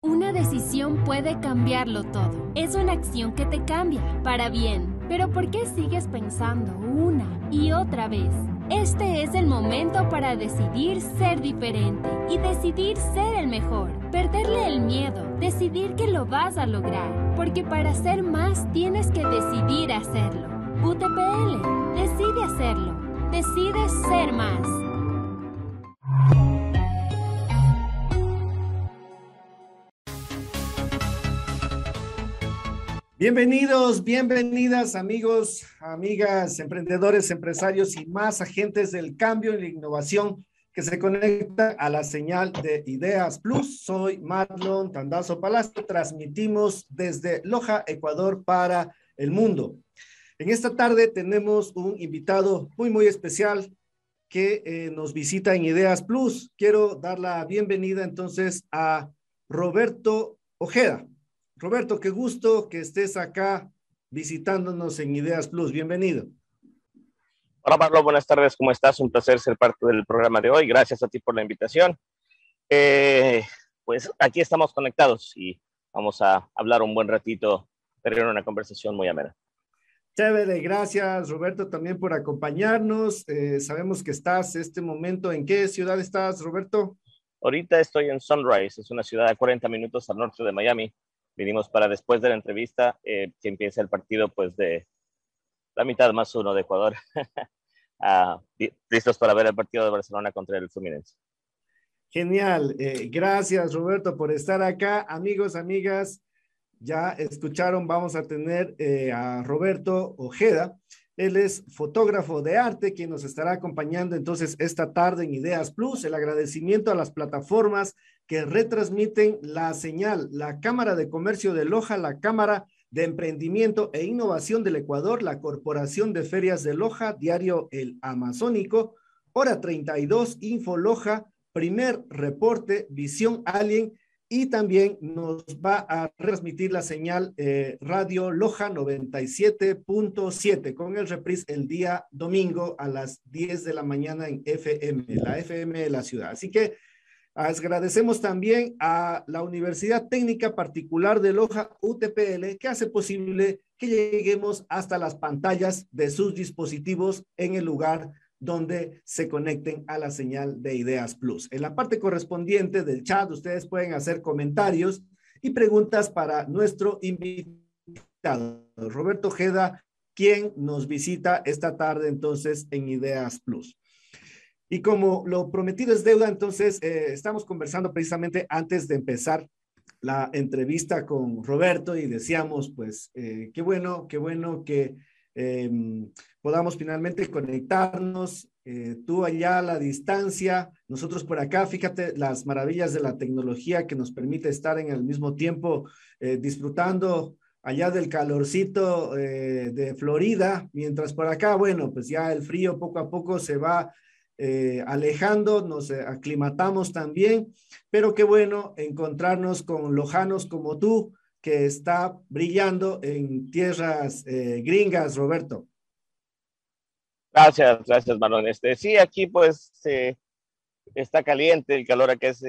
Una decisión puede cambiarlo todo. Es una acción que te cambia, para bien. Pero ¿por qué sigues pensando una y otra vez? Este es el momento para decidir ser diferente y decidir ser el mejor. Perderle el miedo, decidir que lo vas a lograr. Porque para ser más tienes que decidir hacerlo. UTPL, decide hacerlo. Decide ser más. Bienvenidos, bienvenidas amigos, amigas, emprendedores, empresarios y más agentes del cambio y la innovación que se conecta a la señal de Ideas Plus. Soy Marlon Tandazo Palacio, transmitimos desde Loja, Ecuador para el mundo. En esta tarde tenemos un invitado muy, muy especial que eh, nos visita en Ideas Plus. Quiero dar la bienvenida entonces a Roberto Ojeda. Roberto, qué gusto que estés acá visitándonos en Ideas Plus. Bienvenido. Hola, Pablo. Buenas tardes. ¿Cómo estás? Un placer ser parte del programa de hoy. Gracias a ti por la invitación. Eh, pues aquí estamos conectados y vamos a hablar un buen ratito, tener una conversación muy amena. Chévere, gracias Roberto también por acompañarnos. Eh, sabemos que estás este momento. ¿En qué ciudad estás, Roberto? Ahorita estoy en Sunrise, es una ciudad a 40 minutos al norte de Miami vinimos para después de la entrevista eh, que empiece el partido pues de la mitad más uno de Ecuador. Ah, listos para ver el partido de Barcelona contra el Fluminense. Genial. Eh, gracias Roberto por estar acá. Amigos, amigas, ya escucharon, vamos a tener eh, a Roberto Ojeda. Él es fotógrafo de arte, quien nos estará acompañando entonces esta tarde en Ideas Plus. El agradecimiento a las plataformas que retransmiten la señal, la Cámara de Comercio de Loja, la Cámara de Emprendimiento e Innovación del Ecuador, la Corporación de Ferias de Loja, Diario El Amazónico, Hora 32, Info Loja, Primer Reporte, Visión Alien y también nos va a transmitir la señal eh, Radio Loja 97.7 con el reprise el día domingo a las 10 de la mañana en FM, la FM de la ciudad. Así que Agradecemos también a la Universidad Técnica Particular de Loja UTPL que hace posible que lleguemos hasta las pantallas de sus dispositivos en el lugar donde se conecten a la señal de Ideas Plus. En la parte correspondiente del chat ustedes pueden hacer comentarios y preguntas para nuestro invitado, Roberto Jeda, quien nos visita esta tarde entonces en Ideas Plus. Y como lo prometido es deuda, entonces eh, estamos conversando precisamente antes de empezar la entrevista con Roberto y decíamos, pues, eh, qué bueno, qué bueno que em, podamos finalmente conectarnos, eh, tú allá a la distancia, nosotros por acá, fíjate las maravillas de la tecnología que nos permite estar en el mismo tiempo disfrutando allá del calorcito de Florida, mientras por acá, bueno, pues ya el frío poco a poco se va eh, alejando, nos eh, aclimatamos también, pero qué bueno encontrarnos con lojanos como tú, que está brillando en tierras eh, gringas, Roberto. Gracias, gracias, Marlon. Este, sí, aquí pues está caliente, el calor acá es,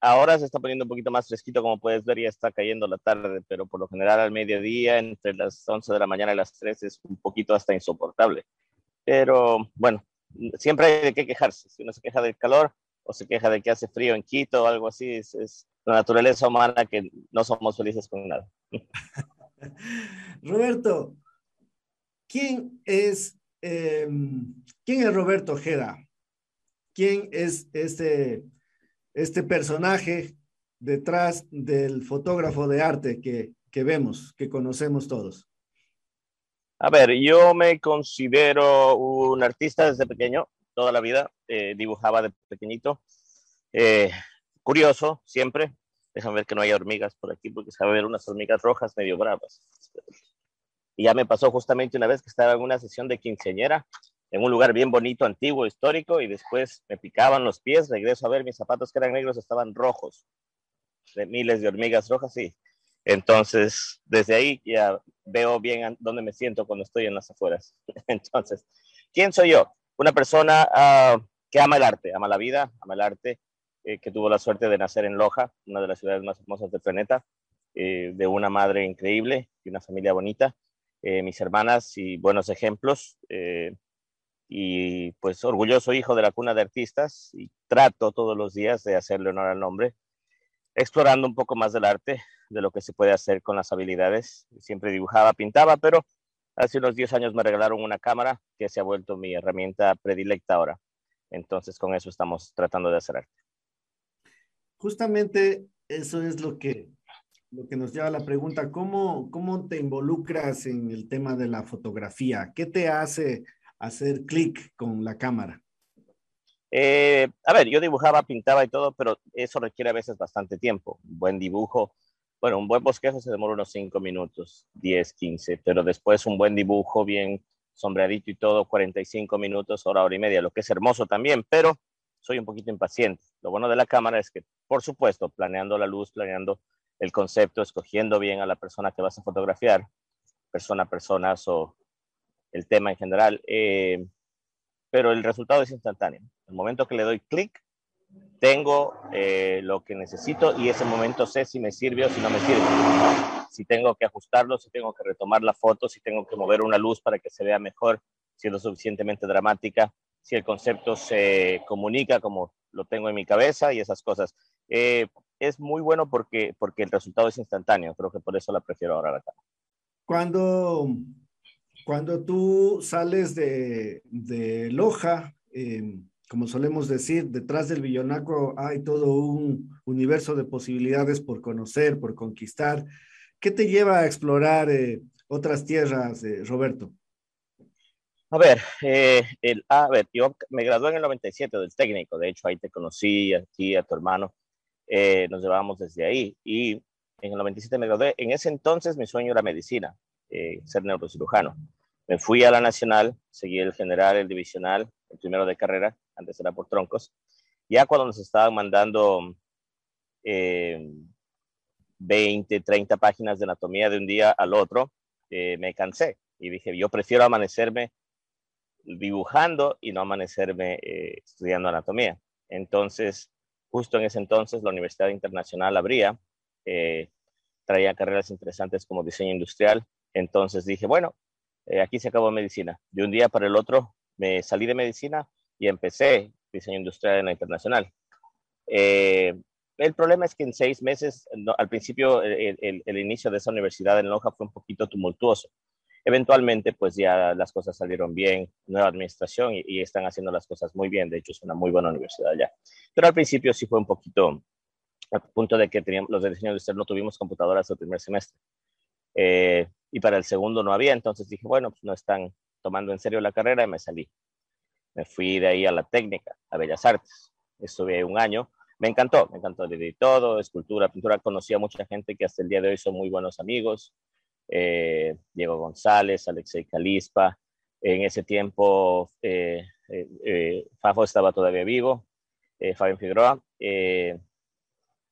ahora se está poniendo un poquito más fresquito, como puedes ver, ya está cayendo la tarde, pero por lo general al mediodía, entre las 11 de la mañana y las 3 es un poquito hasta insoportable. Pero bueno, siempre hay de qué quejarse. Si uno se queja del calor o se queja de que hace frío en Quito o algo así, es, la naturaleza humana que no somos felices con nada. Roberto, ¿quién es, em, ¿quién es Roberto Ojeda? ¿Quién es este, este personaje detrás del fotógrafo de arte que, que vemos, que conocemos todos? A ver, yo me considero un artista desde pequeño, toda la vida, eh, dibujaba de pequeñito. Eh, curioso, siempre. Déjame ver que no hay hormigas por aquí, porque se va ver unas hormigas rojas medio bravas. Y ya me pasó justamente una vez que estaba en una sesión de quinceañera, en un lugar bien bonito, antiguo, histórico, y después me picaban los pies, regreso a ver mis zapatos que eran negros, estaban rojos, de miles de hormigas rojas, y entonces, desde ahí ya veo bien dónde me siento cuando estoy en las afueras. Entonces, ¿quién soy yo? Una persona ah, que ama el arte, ama la vida, ama el arte. Eh, que tuvo la suerte de nacer en Loja, una de las ciudades más hermosas del planeta, eh, de una madre increíble y una familia bonita, mis hermanas y buenos ejemplos, y pues orgulloso hijo de la cuna de artistas y trato todos los días de hacerle honor al nombre, explorando un poco más del arte, de lo que se puede hacer con las habilidades. Siempre dibujaba, pintaba, pero hace unos 10 años me regalaron una cámara que se ha vuelto mi herramienta predilecta ahora. Entonces con eso estamos tratando de hacer arte. Justamente eso es lo que, lo que nos lleva a la pregunta, ¿cómo, ¿cómo te involucras en el tema de la fotografía? ¿Qué te hace hacer clic con la cámara? Eh, a ver, yo dibujaba, pintaba y todo, pero eso requiere a veces bastante tiempo. Un buen dibujo, bueno, un buen bosquejo se demora unos 5 minutos, 10, 15, pero después un buen dibujo bien sombreadito y todo, 45 minutos, hora, hora y media, lo que es hermoso también, pero soy un poquito impaciente. Lo bueno de la cámara es que, por supuesto, planeando la luz, planeando el concepto, escogiendo bien a la persona que vas a fotografiar, persona a personas o el tema en general, eh, pero el resultado es instantáneo. El momento que le doy clic, tengo eh, lo que necesito y ese momento sé si me sirve o si no me sirve. Si tengo que ajustarlo, si tengo que retomar la foto, si tengo que mover una luz para que se vea mejor, si es lo suficientemente dramática, si el concepto se comunica como lo tengo en mi cabeza y esas cosas. Eh, es muy bueno porque, porque el resultado es instantáneo. Creo que por eso la prefiero ahora la. Cuando, cuando tú sales de, de Loja, eh, como solemos decir, detrás del Villonaco hay todo un universo de posibilidades por conocer, por conquistar. ¿Qué te lleva a explorar eh, otras tierras, Roberto? A ver, eh, el, a ver, yo me gradué en el 97 del técnico, de hecho ahí te conocí, a ti, a tu hermano, nos llevábamos desde ahí y en el 97 me gradué. En ese entonces mi sueño era medicina, ser neurocirujano. Me fui a la nacional, seguí el general, el divisional, el primero de carrera, antes era por troncos. Ya cuando nos estaban mandando 20, eh, 30 páginas de anatomía de un día al otro, eh, me cansé y dije, yo prefiero amanecerme dibujando y no amanecerme eh, estudiando anatomía. Entonces, justo en ese entonces, la Universidad Internacional abría, traía carreras interesantes como diseño industrial. Entonces dije, bueno, eh, aquí se acabó medicina. De un día para el otro me salí de medicina y empecé diseño industrial en la internacional. Eh, el problema es que en seis meses, al principio, el, inicio de esa universidad en Loja fue un poquito tumultuoso. Eventualmente, pues ya las cosas salieron bien, nueva administración y, están haciendo las cosas muy bien. De hecho, es una muy buena universidad ya. Pero al principio sí fue un poquito, al punto de que teníamos, los de diseño industrial no tuvimos computadoras el primer semestre. Eh, y para el segundo no había, entonces dije, bueno, pues no están tomando en serio la carrera y me salí. Me fui de ahí a la técnica, a Bellas Artes. Estuve ahí un año. Me encantó, me encantó de todo, escultura, pintura. Conocí a mucha gente que hasta el día de hoy son muy buenos amigos. Eh, Diego González, Alexei Calispa. En ese tiempo, eh, eh, Fafo estaba todavía vivo, Fabián Figueroa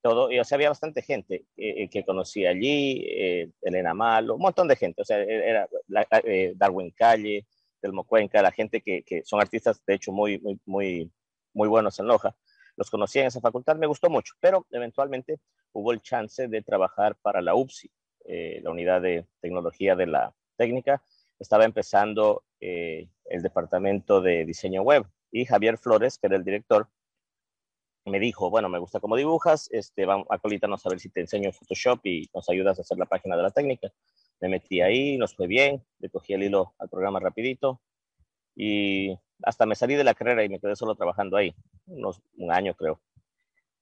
todo, y, o sea, había bastante gente eh, que conocía allí, eh, Elena Malo, un montón de gente, o sea, e-, era eh, Darwin Calle, Telmo Cuenca, la gente que, que, son artistas, de hecho, muy, muy, muy, muy buenos en Loja. Los conocí en esa facultad, me gustó mucho, pero eventualmente hubo el chance de trabajar para la UPSI, la unidad de tecnología de la técnica. Estaba empezando el departamento de diseño web y Javier Flores, que era el director, me dijo, bueno, me gusta cómo dibujas, este, vamos, acolítanos a ver si te enseño Photoshop y nos ayudas a hacer la página de la técnica. Me metí ahí, nos fue bien, le cogí el hilo al programa rapidito y hasta me salí de la carrera y me quedé solo trabajando ahí, unos, un año creo.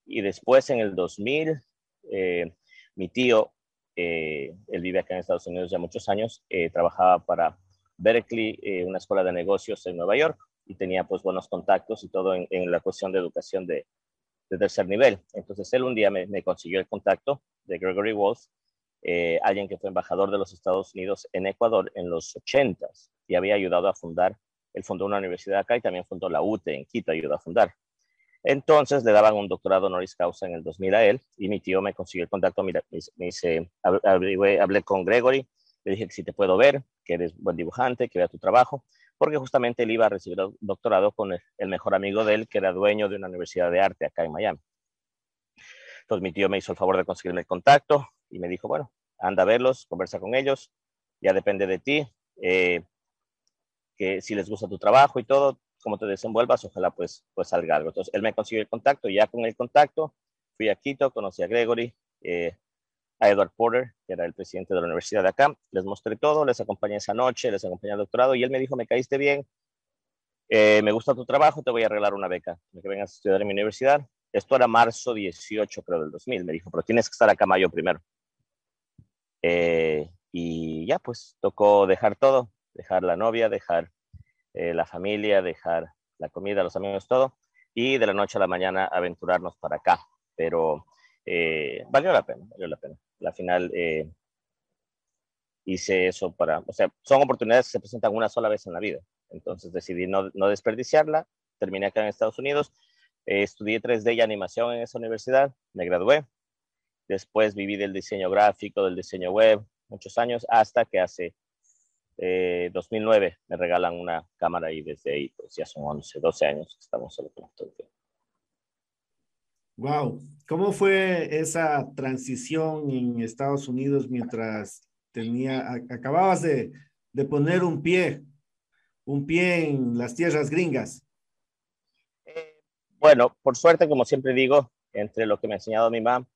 Y después en el 2000, eh, mi tío, eh, él vive acá en Estados Unidos ya muchos años, eh, trabajaba para Berkeley, una escuela de negocios en Nueva York, y tenía pues buenos contactos y todo en, la cuestión de educación de, de tercer nivel. Entonces él un día me, consiguió el contacto de Gregory Wolf, eh, alguien que fue embajador de los Estados Unidos en Ecuador en los 80 y había ayudado a fundar, él fundó una universidad acá y también fundó la UTE en Quito, ayudó a fundar. Entonces le daban un doctorado honoris causa en el 2000 a él y mi tío me consiguió el contacto, me, dice, hablé con Gregory, le dije que si te puedo ver, que eres buen dibujante, que vea tu trabajo porque justamente él iba a recibir el doctorado con el mejor amigo de él, que era dueño de una universidad de arte acá en Miami. Entonces mi tío me hizo el favor de conseguirme el contacto y me dijo, bueno, anda a verlos, conversa con ellos, ya depende de ti, eh, que si les gusta tu trabajo y todo, cómo te desenvuelvas, ojalá pues, pues salga algo. Entonces él me consiguió el contacto, ya con el contacto fui a Quito, conocí a Gregory, eh, a Edward Porter, que era el presidente de la universidad de acá, les mostré todo, les acompañé esa noche, les acompañé al doctorado y él me dijo, me caíste bien, eh, me gusta tu trabajo, te voy a arreglar una beca, que vengas a estudiar en mi universidad. Esto era marzo 18, creo, del 2000. Me dijo, pero tienes que estar acá mayo primero. Eh, y ya, pues, tocó dejar todo, dejar la novia, dejar eh, la familia, dejar la comida, los amigos, todo. Y de la noche a la mañana aventurarnos para acá. Pero valió la pena, valió la pena. La final hice eso para, o sea, son oportunidades que se presentan una sola vez en la vida. Entonces decidí no, no desperdiciarla, terminé acá en Estados Unidos, eh, estudié 3D y animación en esa universidad, me gradué, después viví del diseño gráfico, del diseño web, muchos años, hasta que hace 2009 eh, me regalan una cámara y desde ahí pues ya son 11, 12 años que estamos solo con todo Wow, ¿cómo fue esa transición en Estados Unidos mientras tenía, acababas de, de poner un pie un pie en las tierras gringas? Eh, bueno, por suerte, como siempre digo, entre lo que me ha enseñado mi mamá,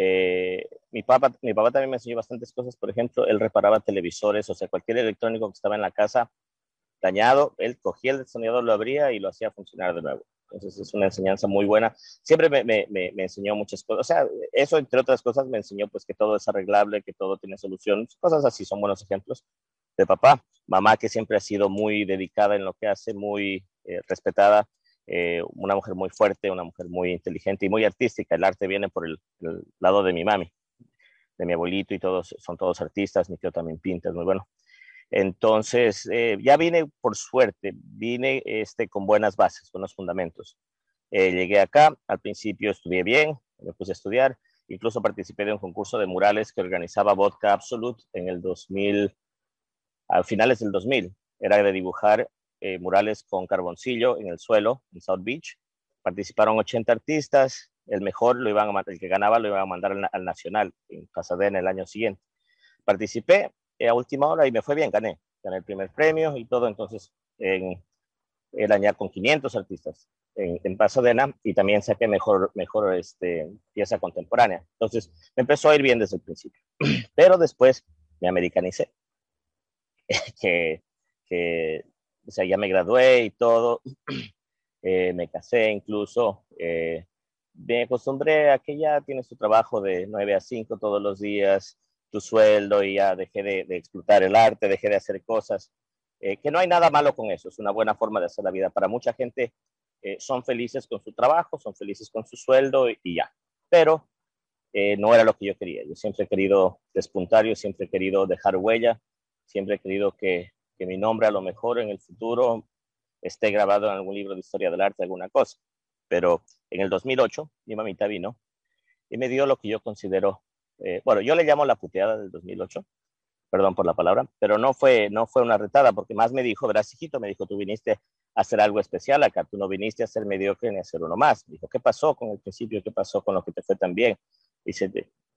eh, mi, papá, mi papá también me enseñó bastantes cosas. Por ejemplo, él reparaba televisores, o sea, cualquier electrónico que estaba en la casa dañado, él cogía el destornillador, lo abría y lo hacía funcionar de nuevo. Entonces es una enseñanza muy buena. Siempre me, me, me, enseñó muchas cosas. O sea, eso entre otras cosas me enseñó pues que todo es arreglable, que todo tiene solución. Cosas así son buenos ejemplos de papá. Mamá que siempre ha sido muy dedicada en lo que hace, muy eh, respetada. Eh, una mujer muy fuerte, una mujer muy inteligente y muy artística. El arte viene por el, lado de mi mami, de mi abuelito y todos son todos artistas. Mi tío también pinta, es muy bueno. Entonces, eh, ya vine por suerte, vine este, con buenas bases, buenos fundamentos. Eh, llegué acá, al principio estudié bien, me puse a estudiar, incluso participé de un concurso de murales que organizaba Vodka Absolute en el 2000, a finales del 2000. Era de dibujar eh, murales con carboncillo en el suelo, en South Beach. Participaron 80 artistas, el mejor lo iban a, el que ganaba lo iban a mandar al, al Nacional en Pasadena el año siguiente. Participé, a última hora y me fue bien, gané. Gané el primer premio y todo. Entonces, en el año con 500 artistas en, en, Pasadena y también saqué mejor, mejor este, pieza contemporánea. Entonces, me empezó a ir bien desde el principio. Pero después me americanicé. que, que, o sea, ya me gradué y todo. Eh, me casé incluso. Eh, me acostumbré a que ya tienes tu trabajo de 9 a 5 todos los días tu sueldo y ya dejé de, explotar el arte, dejé de hacer cosas, eh, que no hay nada malo con eso, es una buena forma de hacer la vida. Para mucha gente son felices con su trabajo, son felices con su sueldo y, ya, pero no era lo que yo quería. Yo siempre he querido despuntar, yo siempre he querido dejar huella, siempre he querido que, que mi nombre a lo mejor en el futuro esté grabado en algún libro de historia del arte, alguna cosa. Pero en el 2008 mi mamita vino y me dio lo que yo considero eh, bueno, yo le llamo la puteada del 2008, perdón por la palabra, pero no fue, no fue una retada, porque más me dijo, verás, hijito, me dijo, tú viniste a hacer algo especial acá, tú no viniste a ser mediocre ni a hacer uno más. Me dijo, ¿qué pasó con el principio? ¿Qué pasó con lo que te fue tan bien? Dice,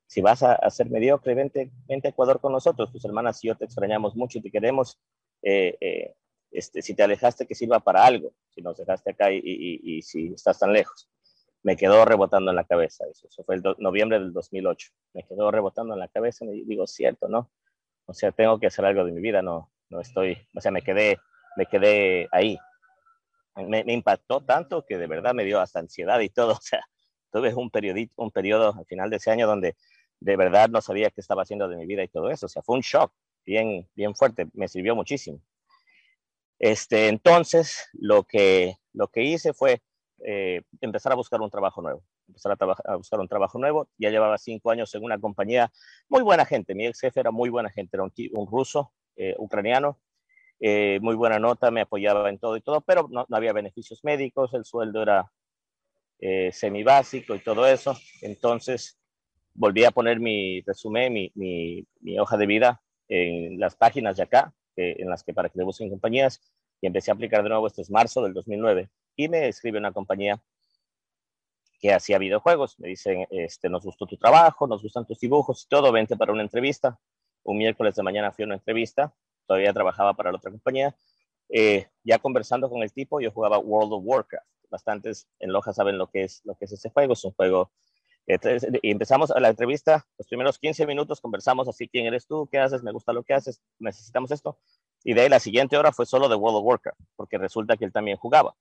si vas a, ser mediocre, vente, vente a Ecuador con nosotros, tus hermanas y yo te extrañamos mucho y te queremos. Eh, eh, este, si te alejaste, que sirva para algo, si nos dejaste acá y, y, y si estás tan lejos me quedó rebotando en la cabeza. Eso, eso fue el noviembre del 2008. Me quedó rebotando en la cabeza y digo, cierto, ¿no? O sea, tengo que hacer algo de mi vida, no, no estoy, o sea, me quedé, me quedé ahí. Me, me impactó tanto que de verdad me dio hasta ansiedad y todo. O sea, tuve un, periodito, un periodo al final de ese año donde de verdad no sabía qué estaba haciendo de mi vida y todo eso. O sea, fue un shock bien, bien fuerte. Me sirvió muchísimo. Este, entonces, lo que, lo que hice fue eh, empezar a buscar un trabajo nuevo. Empezar a, buscar un trabajo nuevo. Ya llevaba cinco años en una compañía, muy buena gente. Mi ex jefe era muy buena gente, era un, ruso, eh, ucraniano, eh, muy buena nota, me apoyaba en todo y todo, pero no, había beneficios médicos, el sueldo era eh, semi básico y todo eso. Entonces volví a poner mi resumen, mi, mi, hoja de vida en las páginas de acá, en las que para que le busquen compañías, y empecé a aplicar de nuevo. Este es marzo del 2009 y me escribe una compañía que hacía videojuegos. Me dicen, este, nos gustó tu trabajo, nos gustan tus dibujos y todo, vente para una entrevista. Un miércoles de mañana fui a una entrevista, todavía trabajaba para la otra compañía. Eh, ya conversando con el tipo, yo jugaba World of Warcraft. Bastantes en Loja saben lo que es, lo que es ese juego. Es un juego y empezamos la entrevista, los primeros 15 minutos conversamos así, ¿quién eres tú? ¿Qué haces? Me gusta lo que haces, necesitamos esto. Y de ahí la siguiente hora fue solo de World of Warcraft, porque resulta que él también jugaba.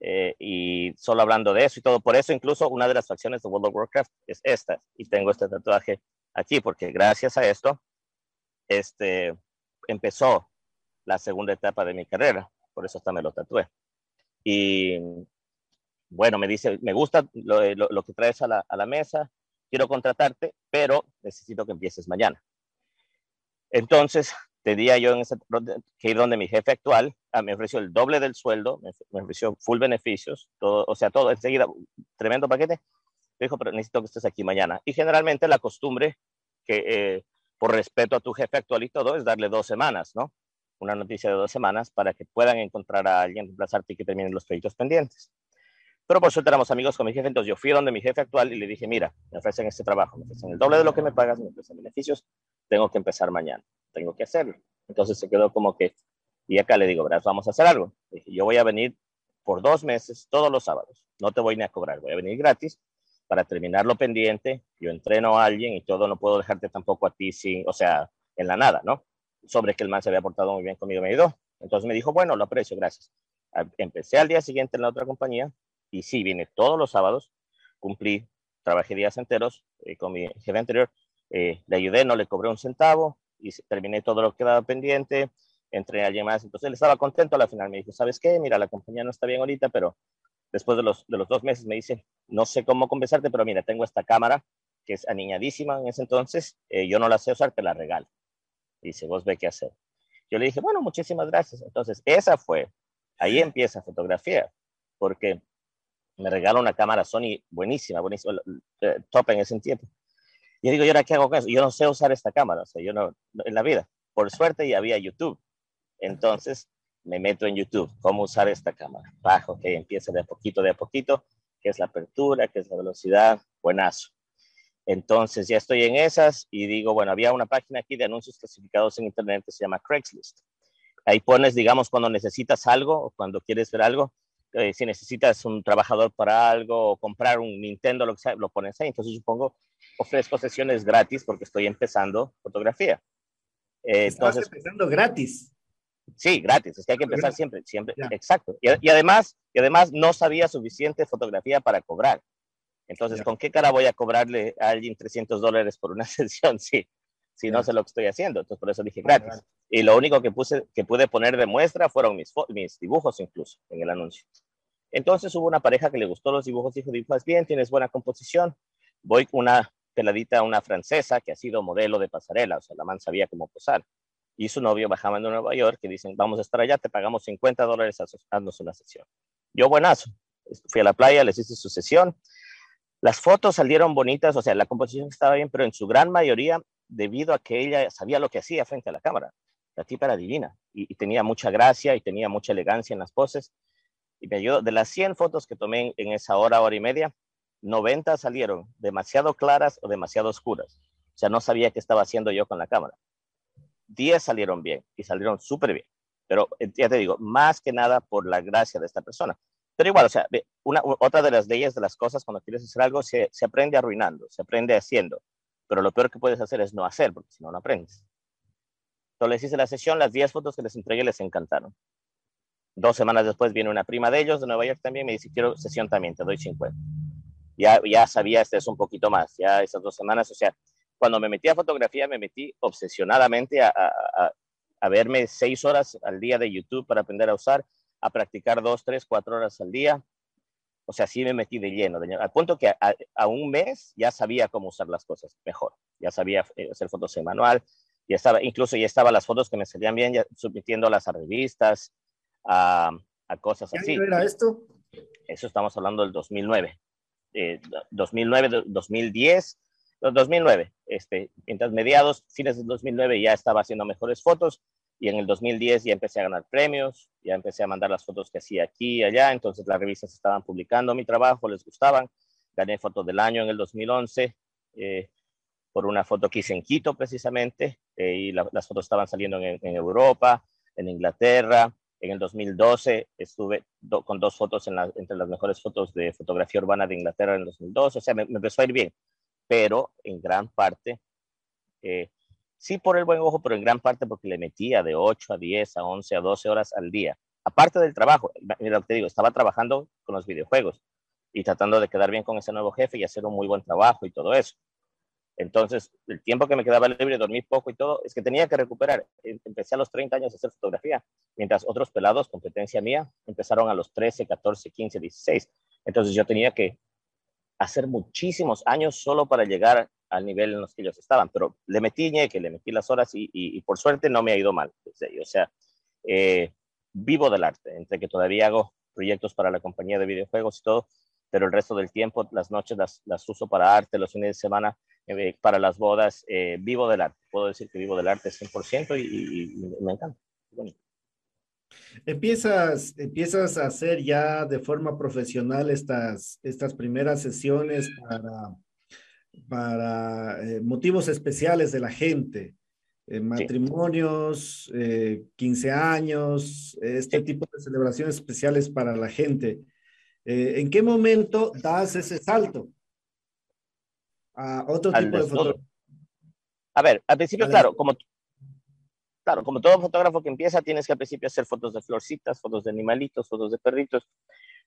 Eh, y solo hablando de eso y todo. Por eso incluso una de las facciones de World of Warcraft es esta. Y tengo este tatuaje aquí, porque gracias a esto, este, empezó la segunda etapa de mi carrera. Por eso hasta me lo tatué. Y bueno, me dice, me gusta lo, lo, que traes a la, mesa, quiero contratarte, pero necesito que empieces mañana. Entonces, tenía yo en ese, que ir donde mi jefe actual, ah, me ofreció el doble del sueldo, me, ofreció full beneficios, todo, o sea, todo enseguida, tremendo paquete. Me dijo, pero necesito que estés aquí mañana. Y generalmente la costumbre, que eh, por respeto a tu jefe actual y todo, es darle dos semanas, ¿no? Una noticia de dos semanas para que puedan encontrar a alguien, reemplazarte y que terminen los proyectos pendientes. Pero por suerte éramos amigos con mi jefe, entonces yo fui donde mi jefe actual y le dije, mira, me ofrecen este trabajo, me ofrecen el doble de lo que me pagas, me ofrecen beneficios, tengo que empezar mañana, tengo que hacerlo. Entonces se quedó como que, y acá le digo, verás, vamos a hacer algo. yo voy a venir por dos meses, todos los sábados, no te voy ni a cobrar, voy a venir gratis para terminar lo pendiente, yo entreno a alguien y todo, no puedo dejarte tampoco a ti sin, o sea, en la nada, ¿no? Sobre que el man se había portado muy bien conmigo, me ayudó. Entonces me dijo, bueno, lo aprecio, gracias. Empecé al día siguiente en la otra compañía, y sí, vine todos los sábados, cumplí, trabajé días enteros eh, con mi jefe anterior, eh, le ayudé, no le cobré un centavo y terminé todo lo que quedaba pendiente, entré a alguien más, entonces él estaba contento, al final me dijo, ¿sabes qué? Mira, la compañía no está bien ahorita, pero después de los, de los dos meses me dice, no sé cómo conversarte, pero mira, tengo esta cámara que es aniñadísima en ese entonces, eh, yo no la sé usar, te la regalo. Dice, vos ve qué hacer. Yo le dije, bueno, muchísimas gracias. Entonces, esa fue, ahí empieza fotografía, porque me regaló una cámara Sony buenísima, buenísima, eh, top en ese tiempo. Y digo, ¿y ahora qué hago con eso? Yo no sé usar esta cámara, o sea, yo no, en la vida. Por suerte ya había YouTube. Entonces me meto en YouTube, cómo usar esta cámara. Bajo, que empieza de a poquito, de a poquito, qué es la apertura, qué es la velocidad, buenazo. Entonces ya estoy en esas y digo, bueno, había una página aquí de anuncios clasificados en Internet que se llama Craigslist. Ahí pones, digamos, cuando necesitas algo o cuando quieres ver algo, eh, si necesitas un trabajador para algo o comprar un Nintendo, lo que sea, lo pones ahí. Entonces, supongo, ofrezco sesiones gratis porque estoy empezando fotografía. Eh, entonces, empezando gratis. Sí, gratis. Es que hay que empezar siempre, siempre. Exacto. Y, además, y además no sabía suficiente fotografía para cobrar. Entonces, ¿con qué cara voy a cobrarle a alguien 300 dólares por una sesión? Sí, si no sé lo que estoy haciendo. Entonces, por eso dije gratis. Y lo único que, puse, que pude poner de muestra fueron mis, mis dibujos incluso en el anuncio. Entonces hubo una pareja que le gustó los dibujos, dijo, dibujas bien, tienes buena composición. Voy una peladita, una francesa que ha sido modelo de pasarela, o sea, la man sabía cómo posar. Y su novio bajaban de Nueva York y dicen, vamos a estar allá, te pagamos 50 dólares a haznos una sesión. Yo, buenazo. Fui a la playa, les hice su sesión. Las fotos salieron bonitas, o sea, la composición estaba bien, pero en su gran mayoría, debido a que ella sabía lo que hacía frente a la cámara. La tipa era divina y, y tenía mucha gracia y tenía mucha elegancia en las poses y me ayudó. De las 100 fotos que tomé en esa hora, hora y media, 90 salieron demasiado claras o demasiado oscuras. O sea, no sabía qué estaba haciendo yo con la cámara. 10 salieron bien y salieron súper bien. Pero eh, ya te digo, más que nada por la gracia de esta persona. Pero igual, o sea, una, otra de las leyes de las cosas, cuando quieres hacer algo, se, aprende arruinando, se aprende haciendo. Pero lo peor que puedes hacer es no hacer, porque si no, no aprendes. Entonces hice la sesión, las 10 fotos que les entregué les encantaron. Dos semanas después viene una prima de ellos de Nueva York también, me dice, quiero sesión también, te doy 50. Ya, ya sabía este es un poquito más, ya esas dos semanas, o sea, cuando me metí a fotografía, me metí obsesionadamente a, a, a verme seis horas al día de YouTube para aprender a usar, a practicar dos, tres, cuatro horas al día. O sea, sí me metí de lleno, de al punto que a, un mes ya sabía cómo usar las cosas mejor. Ya sabía eh, hacer fotos en manual, ya estaba, incluso ya estaban las fotos que me salían bien, ya submitiéndolas a revistas, a, cosas ¿Qué así. era esto? Eso estamos hablando del 2009. Eh, 2009, 2010, 2009. Este, mientras mediados, fines del 2009 ya estaba haciendo mejores fotos y en el 2010 ya empecé a ganar premios, ya empecé a mandar las fotos que hacía aquí y allá, entonces las revistas estaban publicando mi trabajo, les gustaban. gané foto del año en el 2011 eh, por una foto que hice en Quito precisamente, eh, y las fotos estaban saliendo en, Europa, en Inglaterra. En el 2012 estuve con dos fotos entre las mejores fotos de fotografía urbana de Inglaterra en el 2012, o sea, me, empezó a ir bien, pero en gran parte, eh, sí por el buen ojo, pero en gran parte porque le metía de 8 a 10, a 11, a 12 horas al día. Aparte del trabajo, mira lo que te digo, estaba trabajando con los videojuegos y tratando de quedar bien con ese nuevo jefe y hacer un muy buen trabajo y todo eso. Entonces, el tiempo que me quedaba libre, dormí poco y todo, es que tenía que recuperar. Em, empecé a los 30 años a hacer fotografía, mientras otros pelados, competencia mía, empezaron a los 13, 14, 15, 16. Entonces yo tenía que hacer muchísimos años solo para llegar al nivel en los que ellos estaban, pero le metí que le metí las horas y, y, por suerte no me ha ido mal. O sea, eh, vivo del arte, entre que todavía hago proyectos para la compañía de videojuegos y todo, pero el resto del tiempo, las noches las, las uso para arte, los fines de semana eh, para las bodas, eh, vivo del arte. Puedo decir que vivo del arte 100% y, y, me encanta. Empiezas, empiezas a hacer ya de forma profesional estas, estas primeras sesiones para, para eh, motivos especiales de la gente, matrimonios, 15 años, este tipo de celebraciones especiales para la gente. ¿En qué momento das ese salto? A otro tipo de. A ver, al principio, claro, como, claro, como todo fotógrafo que empieza, tienes que al principio hacer fotos de florcitas, fotos de animalitos, fotos de perritos,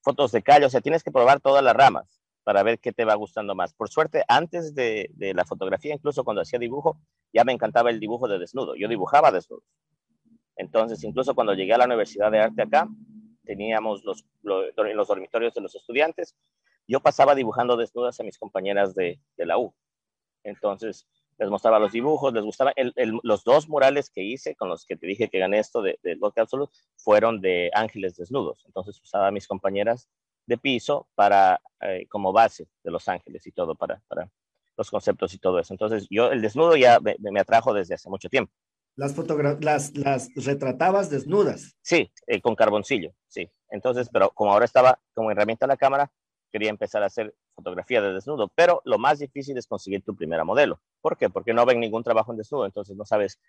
fotos de callo, o sea, tienes que probar todas las ramas para ver qué te va gustando más. Por suerte, antes de, de la fotografía, incluso cuando hacía dibujo, ya me encantaba el dibujo de desnudo. Yo dibujaba desnudos. Entonces, incluso cuando llegué a la Universidad de Arte acá, teníamos los, los, los dormitorios de los estudiantes, yo pasaba dibujando desnudas a mis compañeras de, de la U. Entonces, les mostraba los dibujos, les gustaba. los dos murales que hice, con los que te dije que gané esto de, de Lotte Absolute, fueron de ángeles desnudos. Entonces, usaba a mis compañeras de piso para, eh, como base de los ángeles y todo, para, para los conceptos y todo eso. Entonces, yo el desnudo ya me, me atrajo desde hace mucho tiempo. Las, las, las retratabas desnudas. Sí, eh, con carboncillo, sí. Entonces, pero como ahora estaba como herramienta la cámara, quería empezar a hacer fotografía de desnudo, pero lo más difícil es conseguir tu primera modelo. ¿Por qué? Porque no ven ningún trabajo en desnudo, entonces no sabes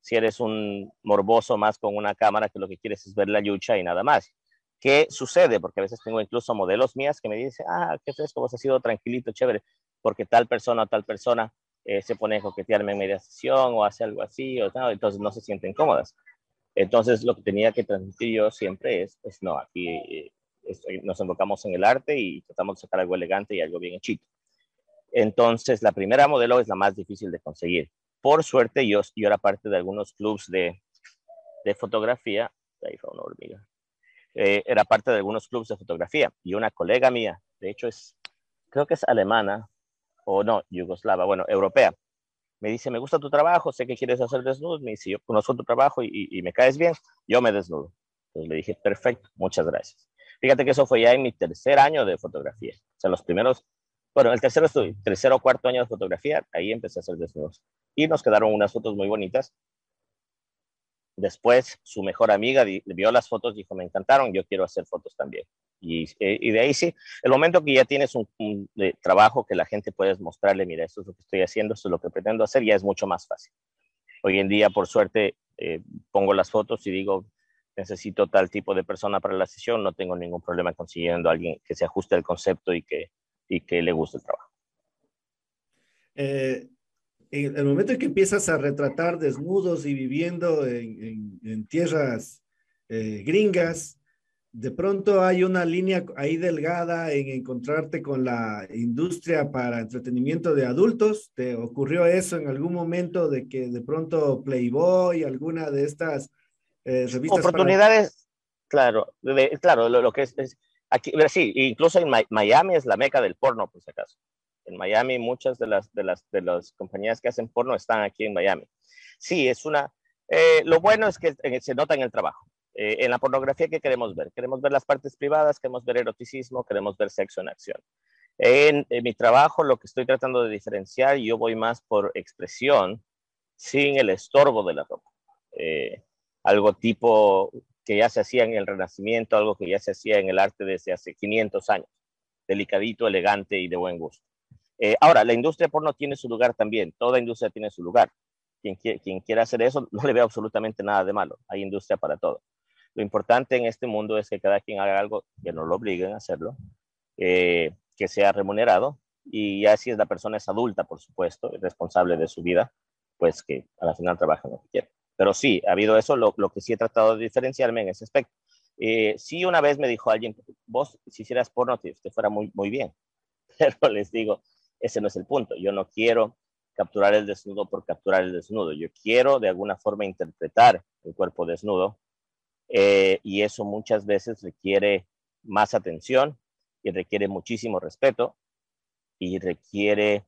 si eres un morboso más con una cámara que lo que quieres es ver la yucha y nada más. ¿Qué sucede? Porque a veces tengo incluso modelos mías que me dicen, ah, qué fresco, vos has sido tranquilito, chévere, porque tal persona o tal persona eh, se pone a coquetearme en media sesión o hace algo así, o no, entonces no se sienten cómodas. Entonces lo que tenía que transmitir yo siempre es, pues no, aquí eh, nos enfocamos en el arte y tratamos de sacar algo elegante y algo bien hechito. Entonces, la primera modelo es la más difícil de conseguir. Por suerte, yo, yo era parte de algunos clubs de, de fotografía. Ahí fue una hormiga. Eh, era parte de algunos clubs de fotografía y una colega mía, de hecho es, creo que es alemana o no, yugoslava, bueno, europea. Me dice, me gusta tu trabajo, sé que quieres hacer desnudos. Me dice, yo conozco tu trabajo y, y me caes bien, yo me desnudo. Entonces le dije, perfecto, muchas gracias. Fíjate que eso fue ya en mi tercer año de fotografía. O sea, los primeros, bueno, el tercero estudio, tercero o cuarto año de fotografía, ahí empecé a hacer desnudos. Y nos quedaron unas fotos muy bonitas. Después, su mejor amiga vio las fotos, dijo, me encantaron, yo quiero hacer fotos también. Y, eh, y de ahí sí, el momento que ya tienes un, trabajo que la gente puedes mostrarle, mira, esto es lo que estoy haciendo, esto es lo que pretendo hacer, ya es mucho más fácil. Hoy en día, por suerte, eh, pongo las fotos y digo, necesito tal tipo de persona para la sesión, no tengo ningún problema consiguiendo a alguien que se ajuste al concepto y que, y que le guste el trabajo. Eh, en el momento en que empiezas a retratar desnudos y viviendo en, en, tierras eh, gringas, de pronto hay una línea ahí delgada en encontrarte con la industria para entretenimiento de adultos. ¿Te ocurrió eso en algún momento de que de pronto Playboy, alguna de estas eh, Oportunidades, claro, claro, lo, que es, aquí, sí, incluso en Miami es la meca del porno, por si acaso. En Miami muchas de las, de las, de las compañías que hacen porno están aquí en Miami. Sí, es una, eh, lo bueno es que eh, se nota en el trabajo. en la pornografía, ¿qué queremos ver? Queremos ver las partes privadas, queremos ver eroticismo, queremos ver sexo en acción. En, en, mi trabajo, lo que estoy tratando de diferenciar, yo voy más por expresión sin el estorbo de la ropa. Eh, algo tipo que ya se hacía en el Renacimiento, algo que ya se hacía en el arte desde hace 500 años. delicadito, elegante y de buen gusto. Eh, ahora, la industria porno tiene su lugar también, toda industria tiene su lugar. Quien, quien quiera hacer eso no le ve absolutamente nada de malo, hay industria para todo. Lo importante en este mundo es que cada quien haga algo que no lo obliguen a hacerlo, eh, que sea remunerado y ya si es la persona es adulta, por supuesto, responsable de su vida, pues que a la final trabaja lo que quiere. Pero sí, ha habido eso, lo, lo que sí he tratado de diferenciarme en ese aspecto. Eh, sí, una vez me dijo alguien, vos si hicieras porno te, te fuera muy, muy bien, pero les digo, ese no es el punto. Yo no quiero capturar el desnudo por capturar el desnudo. Yo quiero de alguna forma interpretar el cuerpo desnudo eh, y eso muchas veces requiere más atención y requiere muchísimo respeto y requiere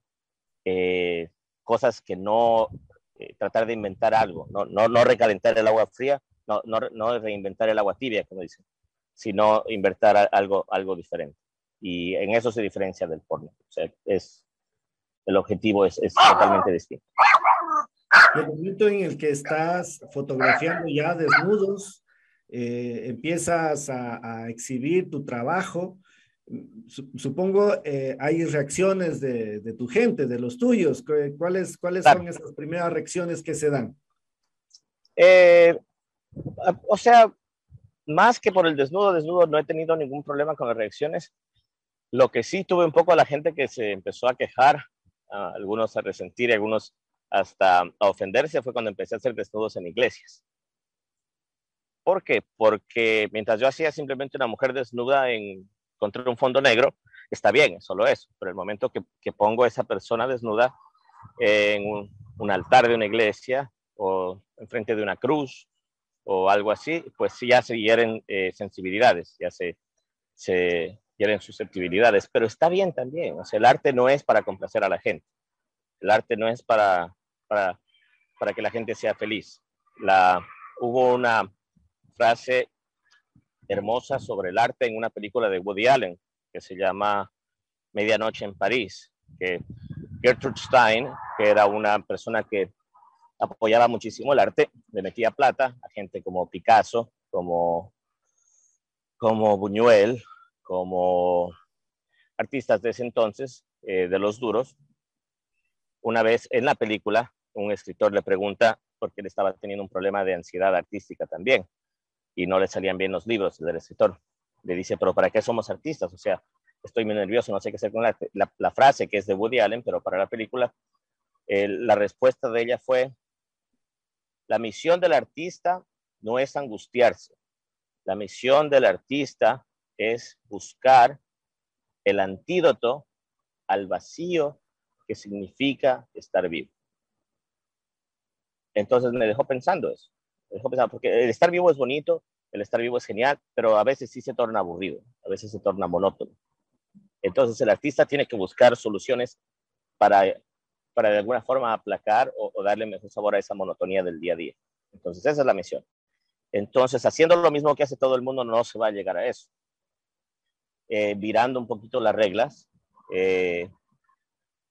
eh, cosas que no eh, tratar de inventar algo, no, no, no recalentar el agua fría, no, no, no, reinventar el agua tibia, como dicen, sino inventar algo, algo diferente. Y en eso se diferencia del porno. O sea, es, el objetivo es, es totalmente distinto. El momento en el que estás fotografiando ya desnudos, eh, empiezas a, a, exhibir tu trabajo, supongo eh, hay reacciones de, de, tu gente, de los tuyos. ¿Cuáles, cuáles claro. son esas primeras reacciones que se dan? Eh, o sea, más que por el desnudo, desnudo, no he tenido ningún problema con las reacciones. Lo que sí tuve un poco a la gente que se empezó a quejar, a algunos a resentir, algunos hasta a ofenderse, fue cuando empecé a hacer desnudos en iglesias. ¿Por qué? Porque mientras yo hacía simplemente una mujer desnuda en, contra un fondo negro, está bien, solo eso. Pero el momento que, pongo a esa persona desnuda en un, un, altar de una iglesia o enfrente de una cruz o algo así, pues sí ya se hieren eh, sensibilidades, ya se, se hieren susceptibilidades. Pero está bien también. O sea, el arte no es para complacer a la gente. El arte no es para, para, para que la gente sea feliz. La, hubo una frase hermosa sobre el arte en una película de Woody Allen que se llama Medianoche en París, que Gertrude Stein, que era una persona que apoyaba muchísimo el arte, le metía plata a gente como Picasso, como, como Buñuel, como artistas de ese entonces, eh, de los duros. Una vez en la película, un escritor le pregunta por qué él estaba teniendo un problema de ansiedad artística también y no le salían bien los libros del escritor. Le dice, pero ¿para qué somos artistas? O sea, estoy muy nervioso, no sé qué hacer con la, frase que es de Woody Allen, pero para la película, eh, la respuesta de ella fue, la misión del artista no es angustiarse, la misión del artista es buscar el antídoto al vacío que significa estar vivo. Entonces me dejó pensando eso porque el estar vivo es bonito, el estar vivo es genial, pero a veces sí se torna aburrido, a veces se torna monótono. Entonces el artista tiene que buscar soluciones para, para de alguna forma aplacar o, darle mejor sabor a esa monotonía del día a día. Entonces esa es la misión. Entonces, haciendo lo mismo que hace todo el mundo, no se va a llegar a eso. Eh, virando un poquito las reglas, eh,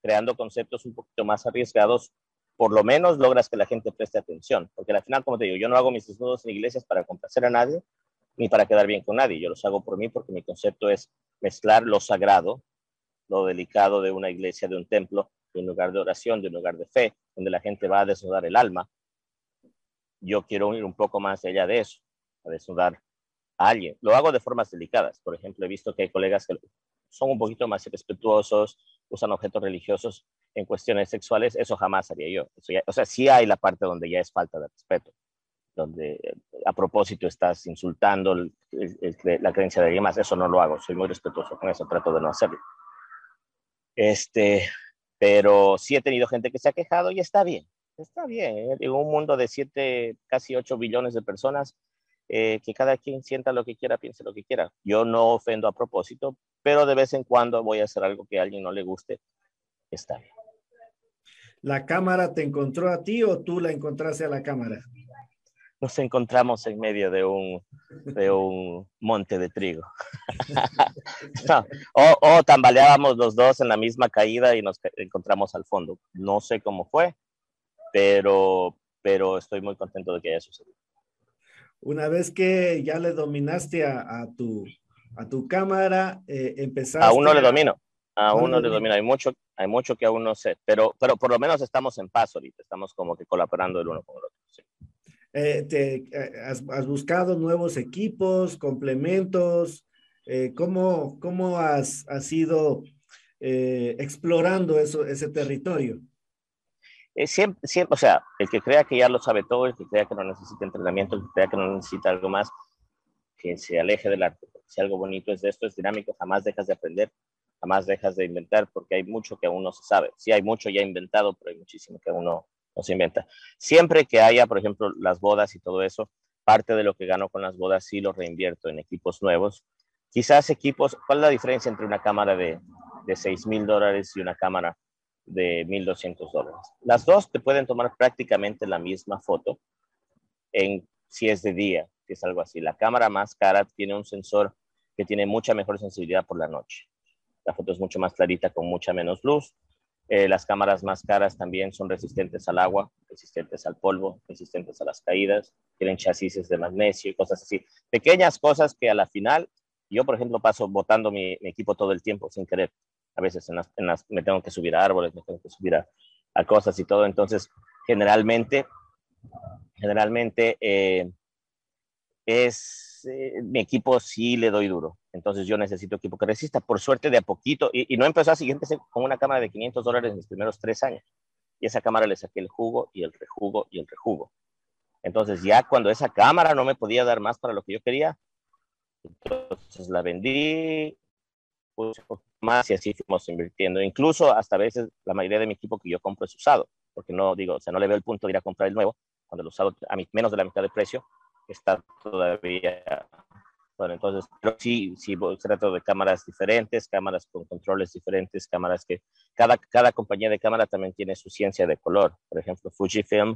creando conceptos un poquito más arriesgados, por lo menos logras que la gente preste atención. Porque al final, como te digo, yo no hago mis desnudos en iglesias para complacer a nadie, ni para quedar bien con nadie. Yo los hago por mí porque mi concepto es mezclar lo sagrado, lo delicado de una iglesia, de un templo, de un lugar de oración, de un lugar de fe, donde la gente va a desnudar el alma. Yo quiero ir un poco más allá de eso, a desnudar a alguien. Lo hago de formas delicadas. Por ejemplo, he visto que hay colegas que son un poquito más respetuosos, usan objetos religiosos en cuestiones sexuales, eso jamás haría yo. Ya, o sea, sí hay la parte donde ya es falta de respeto, donde eh, a propósito estás insultando el, el, el, la creencia de alguien más, eso no lo hago, soy muy respetuoso con eso, trato de no hacerlo. Este, pero sí he tenido gente que se ha quejado y está bien, está bien. ¿eh? En un mundo de 7, casi 8 billones de personas, eh, que cada quien sienta lo que quiera, piense lo que quiera. Yo no ofendo a propósito, pero de vez en cuando voy a hacer algo que a alguien no le guste, está bien. ¿La cámara te encontró a ti o tú la encontraste a la cámara? Nos encontramos en medio de un, de un monte de trigo. no, o, o, tambaleábamos los dos en la misma caída y nos encontramos al fondo. No sé cómo fue, pero, pero estoy muy contento de que haya sucedido. Una vez que ya le dominaste a, a tu a tu cámara, eh, empezaste... Aún no le domino, aún no, le domino, hay mucho, hay mucho que aún no sé, pero, pero por lo menos estamos en paz ahorita, estamos como que colaborando el uno con el otro. Eh, te, eh, has, buscado nuevos equipos, complementos? Eh, ¿cómo, ¿Cómo has, has ido explorando eso, ese territorio? siempre, siempre, o sea, el que crea que ya lo sabe todo, el que crea que no necesita entrenamiento, el que crea que no necesita algo más, que se aleje del arte. Si algo bonito es de esto, es dinámico, jamás dejas de aprender, jamás dejas de inventar, porque hay mucho que aún no se sabe. Sí, hay mucho ya inventado, pero hay muchísimo que aún no, se inventa. Siempre que haya, por ejemplo, las bodas y todo eso, parte de lo que gano con las bodas sí lo reinvierto en equipos nuevos. Quizás equipos, ¿cuál es la diferencia entre una cámara de, de 6 mil dólares y una cámara de 1.200 dólares? Las dos te pueden tomar prácticamente la misma foto en si es de día, si es algo así. La cámara más cara tiene un sensor que tiene mucha mejor sensibilidad por la noche. La foto es mucho más clarita con mucha menos luz eh, las cámaras más caras también son resistentes al agua, resistentes al polvo, resistentes a las caídas, tienen chasis de magnesio y cosas así. Pequeñas cosas que a la final, yo por ejemplo paso botando mi, equipo todo el tiempo sin querer. A veces me tengo que subir a árboles, me tengo que subir a, cosas y todo. Entonces, generalmente, generalmente eh, es eh, mi equipo sí le doy duro. Entonces yo necesito equipo que resista. Por suerte de a poquito, y, no empezó así, yo con una cámara de 500 dólares en mis primeros tres años. Y esa cámara le saqué el jugo y el rejugo y el rejugo. Entonces ya cuando esa cámara no me podía dar más para lo que yo quería, entonces la vendí, más y así fuimos invirtiendo. Incluso hasta a veces la mayoría de mi equipo que yo compro es usado, porque no digo, o sea, no le veo el punto de ir a comprar el nuevo, cuando el usado a menos de la mitad de precio, está todavía. Bueno, entonces, pero sí, sí, trato de cámaras diferentes, cámaras con controles diferentes, cámaras que cada, cada compañía de cámara también tiene su ciencia de color. Por ejemplo, Fujifilm,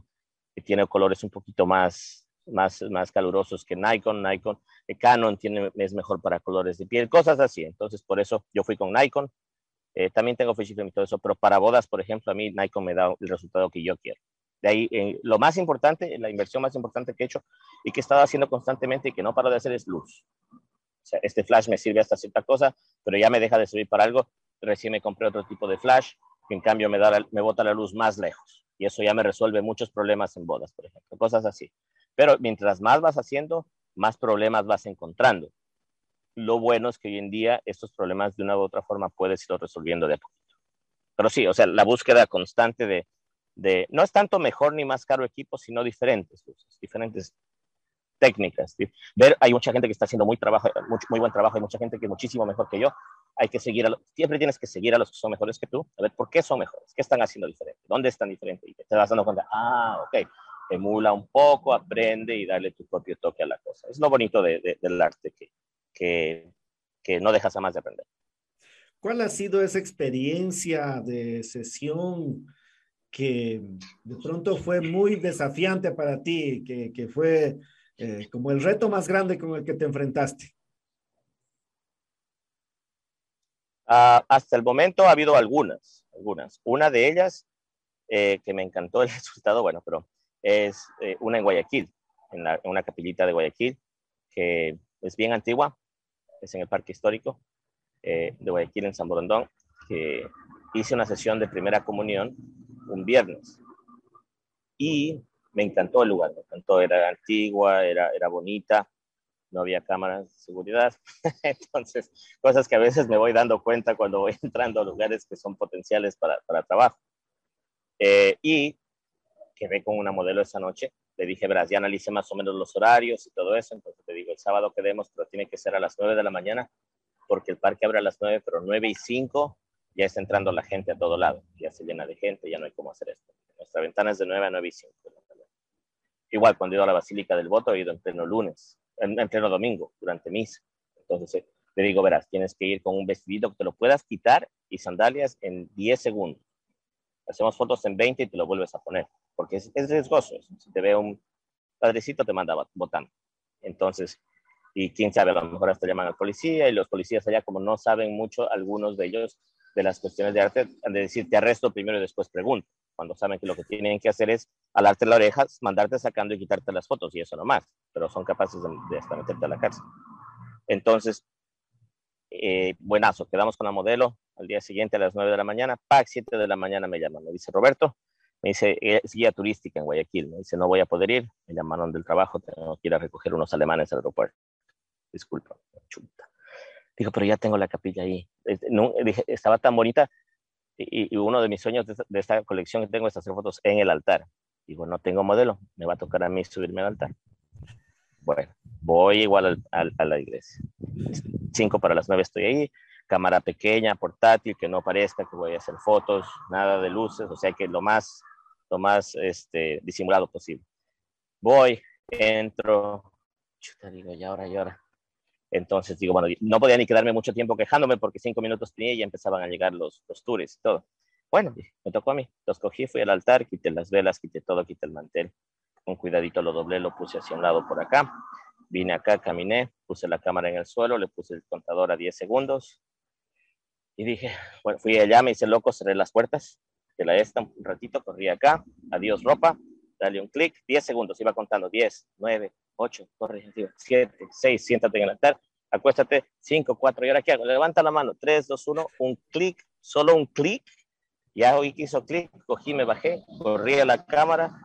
que tiene colores un poquito más, más, más calurosos que Nikon. Nikon, eh, Canon tiene, es mejor para colores de piel, cosas así. Entonces, por eso yo fui con Nikon. Eh, también tengo Fujifilm y todo eso, pero para bodas, por ejemplo, a mí Nikon me da el resultado que yo quiero. De ahí, eh, lo más importante, la inversión más importante que he hecho y que he estado haciendo constantemente y que no paro de hacer es luz. O sea, este flash me sirve hasta cierta cosa, pero ya me deja de servir para algo. Recién me compré otro tipo de flash que en cambio me, da me bota la luz más lejos. Y eso ya me resuelve muchos problemas en bodas, por ejemplo, cosas así. Pero mientras más vas haciendo, más problemas vas encontrando. Lo bueno es que hoy en día estos problemas de una u otra forma puedes ir resolviendo de a poquito. Pero sí, o sea, la búsqueda constante de, no es tanto mejor ni más caro equipo, sino diferentes diferentes técnicas. Hay mucha gente que está haciendo muy, buen trabajo, hay mucha gente que es muchísimo mejor que yo. Hay que seguir, a siempre tienes que seguir a los que son mejores que tú, a ver por qué son mejores, qué están haciendo diferente, dónde están diferentes. Y te vas dando cuenta, ah, ok, emula un poco, aprende y dale tu propio toque a la cosa. Es lo bonito del arte, que, que, que no dejas jamás de aprender. ¿Cuál ha sido esa experiencia de sesión que de pronto fue muy desafiante para ti, que, que fue eh, como el reto más grande con el que te enfrentaste? Uh, hasta el momento ha habido algunas, algunas. Una de ellas eh, que me encantó el resultado, bueno, pero es eh, una en Guayaquil, en, una capillita de Guayaquil, que es bien antigua, es en el Parque Histórico de Guayaquil, en San Borondón, que hice una sesión de primera comunión un viernes. Y me encantó el lugar, me encantó, era antigua, era, era bonita, no había cámaras de seguridad. Entonces, cosas que a veces me voy dando cuenta cuando voy entrando a lugares que son potenciales para, para trabajo. Eh, y quedé con una modelo esa noche. Le dije, verás, ya analicé más o menos los horarios y todo eso. Entonces te digo, el sábado quedemos, pero tiene que ser a las 9 de la mañana, porque el parque abre a las 9, pero 9 y 5 ya está entrando la gente a todo lado, ya se llena de gente, ya no hay cómo hacer esto. Nuestra ventana es de 9 a 9 y 5. Igual, cuando he ido a la Basílica del Voto, he ido en pleno lunes, en, pleno domingo, durante misa. Entonces, eh, te digo, verás, tienes que ir con un vestidito que te lo puedas quitar y sandalias en 10 segundos. Hacemos fotos en 20 y te lo vuelves a poner, porque es, es riesgoso. Si te ve un padrecito, te manda botando. Entonces, y quién sabe, a lo mejor hasta llaman al policía y los policías allá, como no saben mucho, algunos de ellos de las cuestiones de arte, de decir, te arresto primero y después pregunto, cuando saben que lo que tienen que hacer es alarte la oreja, mandarte sacando y quitarte las fotos y eso no más, pero son capaces de, hasta meterte a la cárcel. Entonces, eh, buenazo, quedamos con la modelo al día siguiente a las 9 de la mañana, PAC 7 de la mañana me llama, me dice Roberto, me dice, es guía turística en Guayaquil, me dice, no voy a poder ir, me llamaron del trabajo, tengo que ir a recoger unos alemanes al aeropuerto. Disculpa, chuta. Dijo, pero ya tengo la capilla ahí. No, dije, estaba tan bonita y, uno de mis sueños de, de, esta colección que tengo es hacer fotos en el altar. Digo, no tengo modelo, me va a tocar a mí subirme al altar. Bueno, voy igual a la iglesia. Cinco para las nueve estoy ahí, cámara pequeña, portátil, que no parezca que voy a hacer fotos, nada de luces, o sea que lo más, lo más este, disimulado posible. Voy, entro, chuta, digo, ya ahora, ya ahora. Entonces digo, bueno, no podía ni quedarme mucho tiempo quejándome porque cinco minutos tenía y ya empezaban a llegar los, los tours y todo. Bueno, me tocó a mí. Los cogí, fui al altar, quité las velas, quité todo, quité el mantel. Con cuidadito lo doblé, lo puse hacia un lado por acá. Vine acá, caminé, puse la cámara en el suelo, le puse el contador a 10 segundos. Y dije, bueno, fui allá, me hice loco, cerré las puertas de la esta un ratito, corrí acá, adiós ropa, dale un clic, 10 segundos, iba contando, 10, 9, 8, corre, 7, 6, siéntate en el altar, acuéstate, 5, 4, ¿y ahora qué hago? Levanta la mano, 3, 2, 1, un clic, solo un clic, ya hoy hizo clic, cogí, me bajé, corrí a la cámara,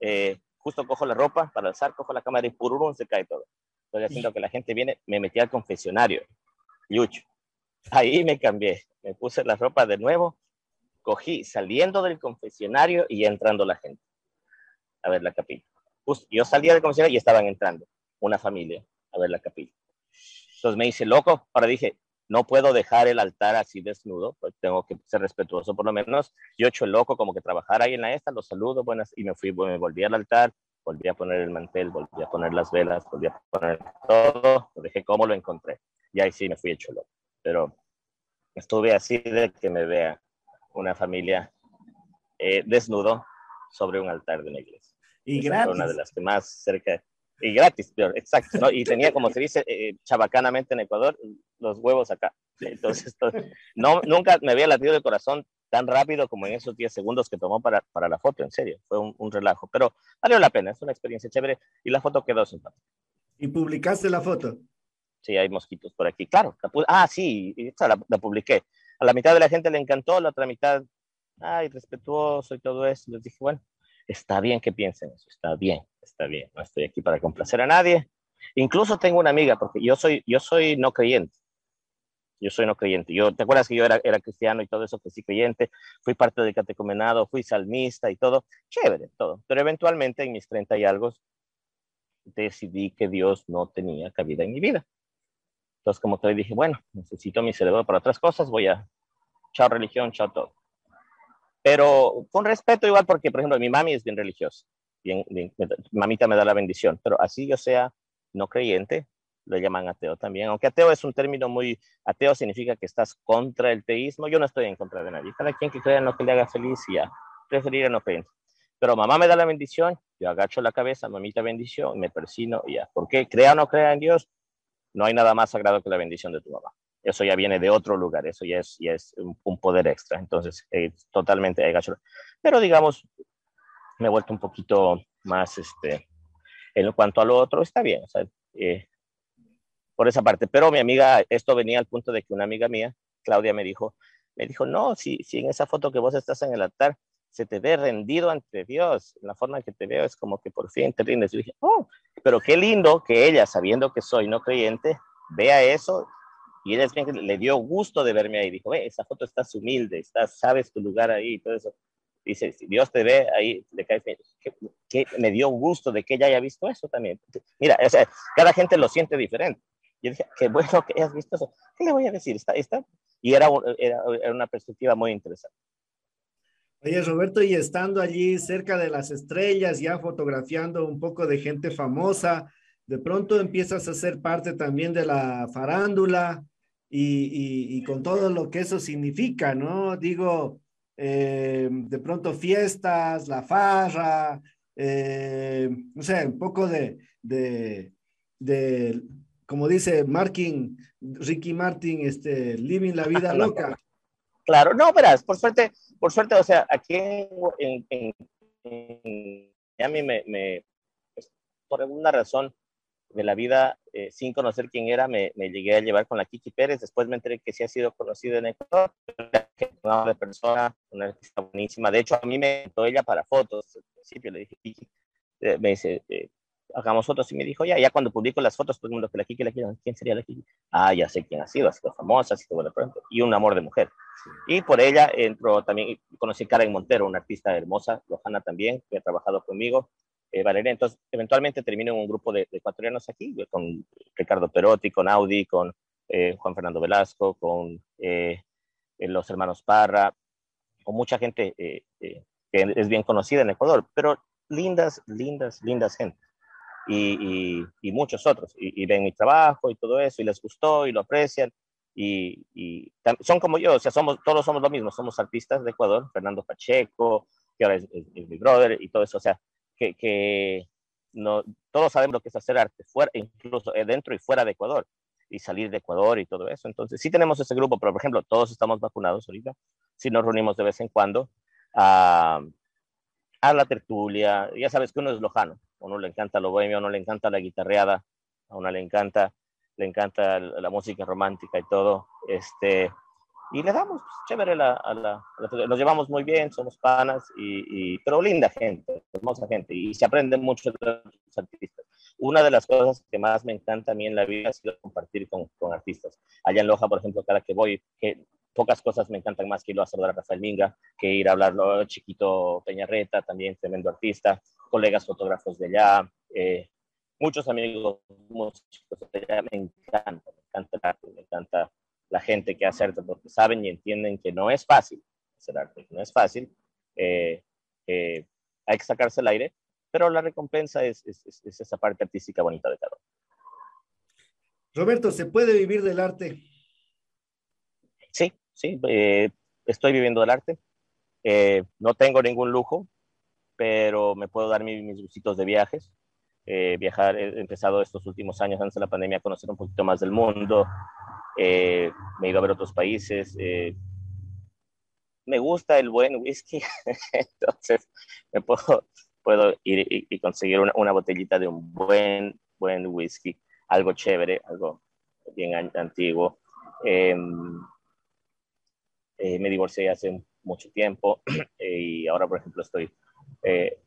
eh, justo cojo la ropa para alzar, cojo la cámara y pururum se cae todo. Estoy haciendo que la gente viene, me metí al confesionario, yucho. Ahí me cambié, me puse la ropa de nuevo, cogí saliendo del confesionario y entrando la gente a ver la capilla. Yo salía del confesionario y estaban entrando una familia a ver la capilla. Entonces me hice loco, ahora dije, no puedo dejar el altar así desnudo, pues tengo que ser respetuoso por lo menos. Yo hecho el loco como que trabajar ahí en la esta, los saludo, buenas, y me fui, me volví al altar, volví a poner el mantel, volví a poner las velas, volví a poner todo, lo dejé como lo encontré. Y ahí sí me fui hecho loco. Pero estuve así de que me vea una familia eh, desnudo sobre un altar de una iglesia. Y gratis. Una de las que más cerca y gratis, peor, exacto, ¿no? Y tenía, como se dice eh, chabacanamente en Ecuador, los huevos acá. Entonces, no, nunca me había latido el corazón tan rápido como en esos 10 segundos que tomó para, para la foto, en serio, fue un, un, relajo, pero valió la pena, es una experiencia chévere y la foto quedó simpática. ¿Y publicaste la foto? Sí, hay mosquitos por aquí, claro. ah, sí, la, la publiqué. A la mitad de la gente le encantó, la otra mitad, ay, respetuoso y todo eso. Les dije, bueno, está bien que piensen eso, está bien, está bien, no estoy aquí para complacer a nadie. Incluso tengo una amiga, porque yo soy, yo soy no creyente. Yo soy no creyente. Yo, ¿Te acuerdas que yo era, era cristiano y todo eso, que sí creyente? Fui parte del catecumenado, fui salmista y todo. Chévere, todo. Pero eventualmente en mis 30 y algo decidí que Dios no tenía cabida en mi vida. Entonces, como te dije, bueno, necesito mi cerebro para otras cosas, voy a, chao religión, chao todo pero con respeto igual porque, por ejemplo, mi mami es bien religiosa, bien, mamita me da la bendición, pero así yo sea no creyente, lo llaman ateo también, aunque ateo es un término muy, ateo significa que estás contra el teísmo, yo no estoy en contra de nadie, cada quien que crea en lo que le haga feliz y ya, preferir no creyente. Pero mamá me da la bendición, yo agacho la cabeza, mamita bendición, me persino y ya. porque Crea o no crea en Dios, no hay nada más sagrado que la bendición de tu mamá eso ya viene de otro lugar, eso ya es, ya es un, poder extra. Entonces, eh, totalmente hay gacho. Pero digamos, me he vuelto un poquito más, este, en cuanto a lo otro, está bien, o sea, eh, por esa parte. Pero mi amiga, esto venía al punto de que una amiga mía, Claudia, me dijo, me dijo, no, si, si en esa foto que vos estás en el altar, se te ve rendido ante Dios, la forma en que te veo es como que por fin te rindes. Y dije, oh, pero qué lindo que ella, sabiendo que soy no creyente, vea eso y ella le dio gusto de verme ahí. Dijo, ve, esa foto estás humilde, estás, sabes tu lugar ahí y todo eso. Dice, si Dios te ve ahí, le cae que, que, me dio gusto de que ella haya visto eso también. Mira, o sea, cada gente lo siente diferente. Y dije, qué bueno que hayas visto eso. ¿Qué le voy a decir? Está, está. Y era, era, era una perspectiva muy interesante. Oye, Roberto, y estando allí cerca de las estrellas, ya fotografiando un poco de gente famosa, de pronto empiezas a ser parte también de la farándula, y, con todo lo que eso significa, ¿no? Digo, eh, de pronto fiestas, la farra, eh, no sé, un poco de, de, de, como dice Martin, Ricky Martin, este, living la vida loca. Claro, no, verás, por suerte, por suerte, o sea, aquí en, en, en, a mí me, me, pues, por alguna razón, de la vida, eh, sin conocer quién era, me, me, llegué a llevar con la Kiki Pérez. Después me enteré que sí ha sido conocida en Ecuador. Una persona, una artista buenísima. De hecho, a mí me invitó ella para fotos. Al principio le dije, Kiki, eh, me dice, eh, hagamos fotos. Y me dijo, ya, ya cuando publico las fotos, todo el mundo que la Kiki, la Kiki, ¿quién sería la Kiki? Ah, ya sé quién ha sido, ha sido famosa, ha sido buena pronto. Y un amor de mujer. Y por ella entró también, conocí a Karen Montero, una artista hermosa, Lojana también, que ha trabajado conmigo eh, Valeria. Entonces, eventualmente termino en un grupo de, de ecuatorianos aquí, con Ricardo Perotti, con Audi, con eh, Juan Fernando Velasco, con eh, los hermanos Parra, con mucha gente eh, eh, que es bien conocida en Ecuador, pero lindas, lindas, lindas gente. Y, y, y muchos otros. Y, y, ven mi trabajo y todo eso, y les gustó y lo aprecian. Y son como yo, o sea, somos, todos somos lo mismo, somos artistas de Ecuador, Fernando Pacheco, que ahora es, es, es mi brother y todo eso, o sea, que, que no, todos sabemos lo que es hacer arte, fuera, incluso eh, dentro y fuera de Ecuador, y salir de Ecuador y todo eso. Entonces, sí tenemos ese grupo, pero por ejemplo, todos estamos vacunados ahorita, sí nos reunimos de vez en cuando a, a la tertulia, ya sabes que uno es lojano, a uno le encanta lo bohemio, a uno le encanta la guitarreada, a uno le encanta, le encanta la música romántica y todo, este, y le damos pues, chévere la, a la, nos llevamos muy bien, somos panas, y, y, pero linda gente, hermosa gente, y se aprende mucho de los artistas. Una de las cosas que más me encanta a mí en la vida ha sido compartir con, con artistas. Allá en Loja, por ejemplo, cada que voy, que pocas cosas me encantan más que ir a saludar a Rafael Minga, que ir a hablarlo Chiquito Peñarreta, también tremendo artista, colegas fotógrafos de allá, eh, muchos amigos músicos de allá, me encanta, me encanta me encanta la gente que hace arte porque saben y entienden que no es fácil hacer arte, no es fácil, eh, eh, hay que sacarse el aire, pero la recompensa es, es, es, esa parte artística bonita de cada uno. Roberto, ¿se puede vivir del arte? Sí, sí, eh, estoy viviendo del arte. Eh, no tengo ningún lujo, pero me puedo dar mis, mis gustitos de viajes. Eh, viajar, he empezado estos últimos años antes de la pandemia a conocer un poquito más del mundo, eh, me he ido a ver otros países. Eh, me gusta el buen whisky, entonces me puedo, puedo ir y, conseguir una, una, botellita de un buen, buen whisky, algo chévere, algo bien antiguo. Eh, me divorcié hace mucho tiempo y ahora, por ejemplo, estoy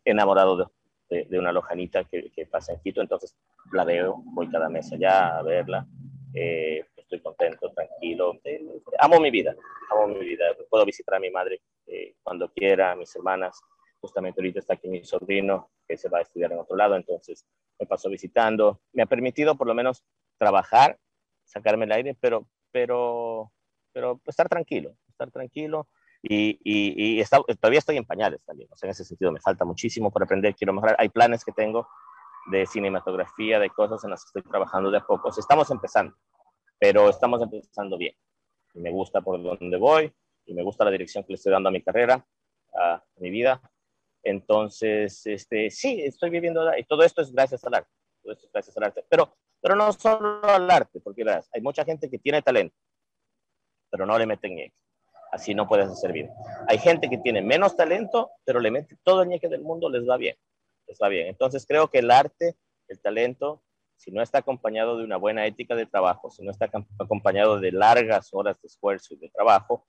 enamorado de, de, una lojanita que, pasa en Quito, entonces la veo, voy cada mes allá a verla. Eh, estoy contento, tranquilo. Eh, amo mi vida, amo mi vida. Puedo visitar a mi madre eh, cuando quiera, a mis hermanas. Justamente ahorita está aquí mi sobrino, que se va a estudiar en otro lado, entonces me paso visitando. Me ha permitido por lo menos trabajar, sacarme el aire, pero, pero, pero estar tranquilo, estar tranquilo. Y, y, y está, todavía estoy en pañales también, o sea, en ese sentido me falta muchísimo por aprender, quiero mejorar. Hay planes que tengo de cinematografía, de cosas en las que estoy trabajando de a poco. Estamos empezando, pero estamos empezando bien. Y me gusta por donde voy y me gusta la dirección que le estoy dando a mi carrera, a mi vida. Entonces, este, sí, estoy viviendo y todo esto es gracias al arte. Todo esto es gracias al arte. Pero, pero no solo al arte, porque hay mucha gente que tiene talento, pero no le meten ñeque. Así no puedes hacer bien. Hay gente que tiene menos talento, pero le mete todo el ñeque del mundo, les va bien. Les va bien. Entonces, creo que el arte, el talento, si no está acompañado de una buena ética de trabajo, si no está acompañado de largas horas de esfuerzo y de trabajo,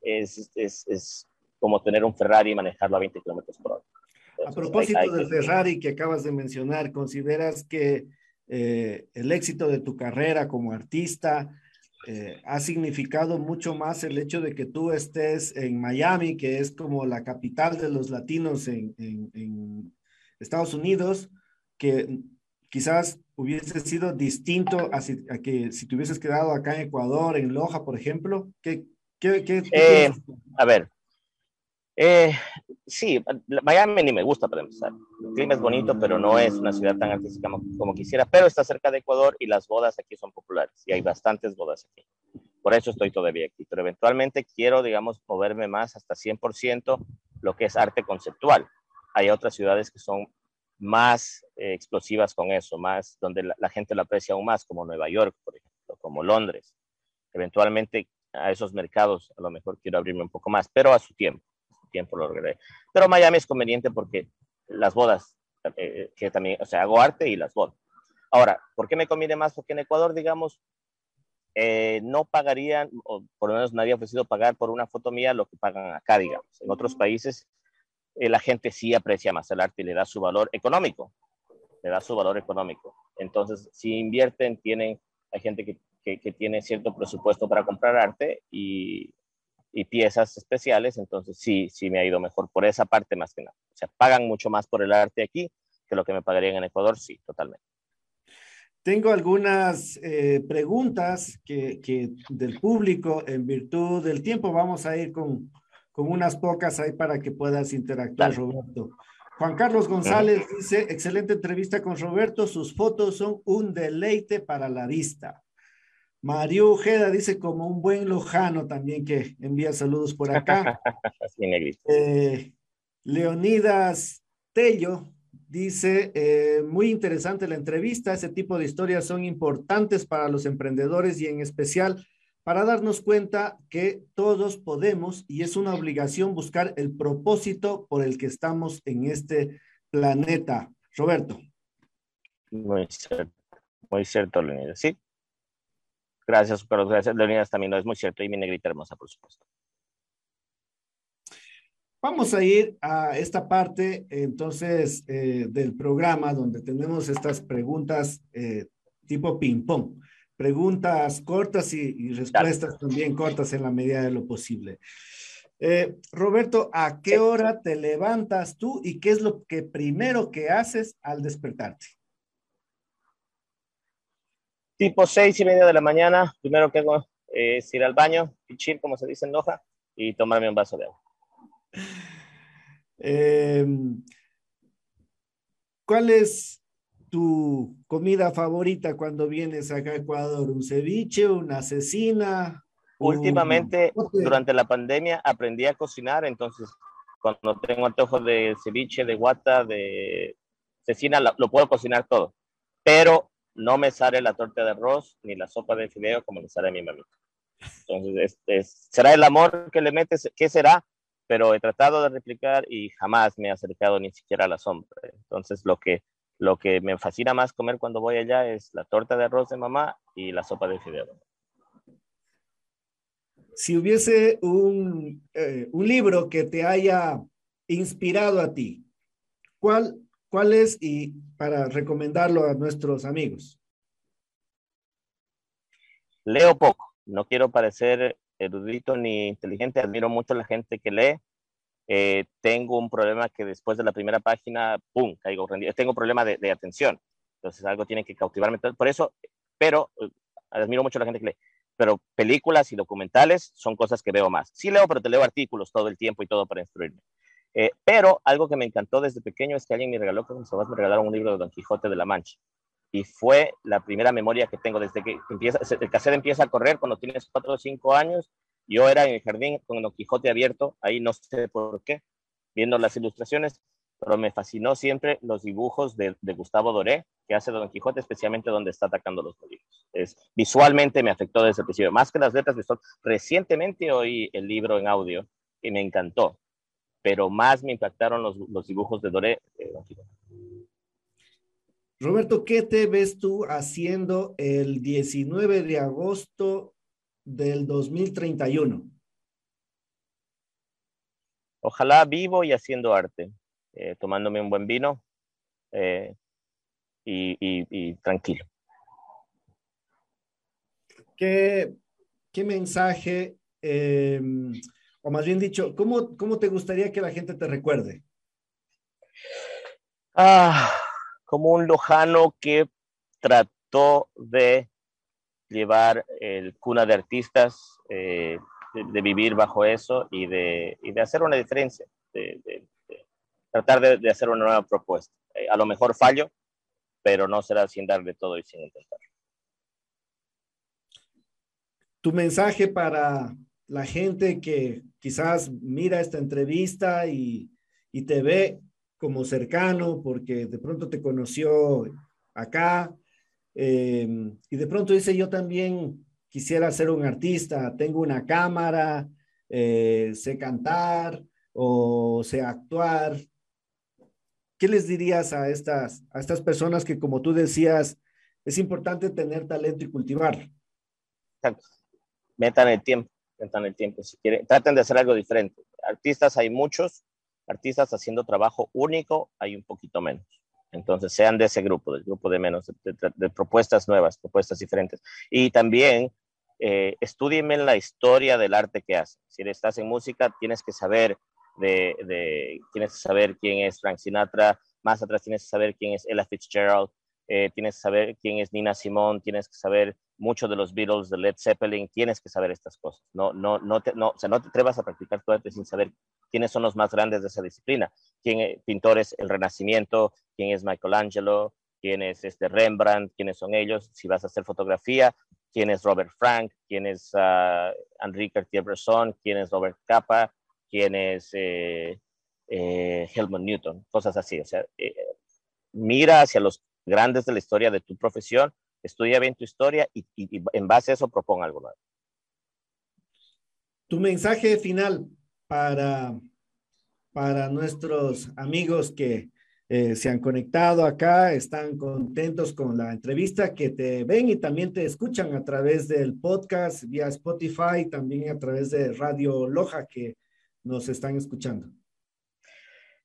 es, es, es como tener un Ferrari y manejarlo a 20 kilómetros por hora. Entonces, a propósito hay, hay del que... Ferrari que acabas de mencionar, ¿consideras que eh, el éxito de tu carrera como artista eh, ha significado mucho más el hecho de que tú estés en Miami, que es como la capital de los latinos en, en, en Estados Unidos, que quizás hubiese sido distinto a, si, a, que si te hubieses quedado acá en Ecuador, en Loja, por ejemplo? ¿Qué, qué, qué, eh, a ver, eh, sí, Miami ni me gusta para empezar. El clima es bonito, pero no es una ciudad tan artística como, como, quisiera, pero está cerca de Ecuador y las bodas aquí son populares y hay bastantes bodas aquí. Por eso estoy todavía aquí, pero eventualmente quiero, digamos, moverme más hasta 100% lo que es arte conceptual. Hay otras ciudades que son más eh, explosivas con eso, más donde la, la, gente lo aprecia aún más, como Nueva York, por ejemplo, como Londres. Eventualmente a esos mercados a lo mejor quiero abrirme un poco más, pero a su tiempo, tiempo lo lograré. Pero Miami es conveniente porque las bodas, eh, que también, o sea, hago arte y las bodas. Ahora, ¿por qué me conviene más? Porque en Ecuador, digamos, eh, no pagarían, o por lo menos nadie ha ofrecido pagar por una foto mía lo que pagan acá, digamos. En otros países eh, la gente sí aprecia más el arte y le da su valor económico, le da su valor económico. Entonces, si invierten, tienen, hay gente que, que, tiene cierto presupuesto para comprar arte y, y, piezas especiales, entonces sí, sí me ha ido mejor por esa parte más que nada. O sea, pagan mucho más por el arte aquí que lo que me pagarían en Ecuador, sí, totalmente. Tengo algunas eh, preguntas que, que, del público en virtud del tiempo. Vamos a ir con, con unas pocas ahí para que puedas interactuar, Roberto. Juan Carlos González dice, excelente entrevista con Roberto, sus fotos son un deleite para la vista. Mario Ojeda dice como un buen lojano también que envía saludos por acá. eh, Leonidas Tello dice, eh, muy interesante la entrevista, ese tipo de historias son importantes para los emprendedores y en especial para darnos cuenta que todos podemos y es una obligación buscar el propósito por el que estamos en este planeta. Roberto. Muy cierto, muy cierto, Leonidas. Sí. Gracias, Carlos. Gracias, Leonidas. También lo es muy cierto. Y mi negrita hermosa, por supuesto. Vamos a ir a esta parte entonces eh, del programa donde tenemos estas preguntas eh, tipo ping-pong preguntas cortas y, respuestas también cortas en la medida de lo posible. Eh, Roberto, ¿a qué hora te levantas tú y qué es lo que primero que haces al despertarte? Tipo seis y media de la mañana, primero que hago es ir al baño, pichir, como se dice en Loja, y tomarme un vaso de agua. Em, ¿Cuál es tu comida favorita cuando vienes acá a Ecuador? ¿Un ceviche, una asesina? Últimamente, durante la pandemia, aprendí a cocinar, entonces cuando tengo antojo de ceviche, de guata, de cecina, lo, puedo cocinar todo. Pero no me sale la torta de arroz ni la sopa de fideo como le sale a mi mamita. Entonces, será el amor que le metes, ¿qué será? Pero he tratado de replicar y jamás me he acercado ni siquiera a la sombra. Entonces, lo que lo que me fascina más comer cuando voy allá es la torta de arroz de mamá y la sopa de fideo. Si hubiese un, eh, un libro que te haya inspirado a ti, ¿cuál, ¿cuál es y para recomendarlo a nuestros amigos? Leo poco, no quiero parecer erudito ni inteligente, admiro mucho a la gente que lee, eh, tengo un problema que después de la primera página, ¡pum!, caigo rendido. Tengo un problema de, atención. Entonces algo tiene que cautivarme. Por eso, pero eh, admiro mucho a la gente que lee. Pero películas y documentales son cosas que veo más. Sí leo, pero te leo artículos todo el tiempo y todo para instruirme. Eh, pero algo que me encantó desde pequeño es que alguien me regaló, que mis papás me regalaron un libro de Don Quijote de la Mancha. Y fue la primera memoria que tengo desde que empieza, el cassette empieza a correr cuando tienes 4 o 5 años yo era en el jardín con Don Quijote abierto, ahí no sé por qué, viendo las ilustraciones, pero me fascinó siempre los dibujos de, Gustavo Doré, que hace Don Quijote, especialmente donde está atacando los peligros. Es, visualmente me afectó desde el principio, más que las letras Recientemente oí el libro en audio y me encantó, pero más me impactaron los, los dibujos de Doré. Quijote. Roberto, ¿qué te ves tú haciendo el 19 de agosto del 2031? Ojalá vivo y haciendo arte, eh, tomándome un buen vino eh, y, tranquilo. ¿Qué, qué mensaje, em, o más bien dicho, ¿cómo, ¿cómo te gustaría que la gente te recuerde? Ah, como un lojano que trató de llevar el cuna de artistas, eh, de, vivir bajo eso y de, y de hacer una diferencia, de, tratar de, hacer una nueva propuesta. Eh, a lo mejor fallo, pero no será sin darle todo y sin intentar. Tu mensaje para la gente que quizás mira esta entrevista y, y te ve como cercano porque de pronto te conoció acá Em, y de pronto dice, yo también quisiera ser un artista, tengo una cámara, eh, sé cantar o sé actuar. ¿Qué les dirías a estas, a estas personas que, como tú decías, es importante tener talento y cultivarlo. Metan el tiempo, metan el tiempo. Si quieren, traten de hacer algo diferente. Artistas hay muchos, artistas haciendo trabajo único hay un poquito menos. Entonces, sean de ese grupo, del grupo de menos, de, propuestas nuevas, propuestas diferentes. Y también eh, estudienme la historia del arte que hacen. Si estás en música, tienes que saber de, de, tienes que saber quién es Frank Sinatra, más atrás tienes que saber quién es Ella Fitzgerald, eh, tienes que saber quién es Nina Simone, tienes que saber mucho de los Beatles, de Led Zeppelin, tienes que saber estas cosas. No, no, no, te, no, o sea, no te atrevas a practicar tu arte sin saber quiénes son los más grandes de esa disciplina. Quién es pintores, el Renacimiento, quién es Michelangelo, quién es este Rembrandt, quiénes son ellos. Si vas a hacer fotografía, quién es Robert Frank, quién es uh, Henri Cartier-Bresson, quién es Robert Capa, quién es eh, eh, Helmut Newton, cosas así. O sea, eh, mira hacia los grandes de la historia de tu profesión, estudia bien tu historia y, en base a eso proponga algo nuevo. Tu mensaje final para, para nuestros amigos que eh, se han conectado acá, están contentos con la entrevista, que te ven y también te escuchan a través del podcast, vía Spotify, también a través de Radio Loja, que nos están escuchando.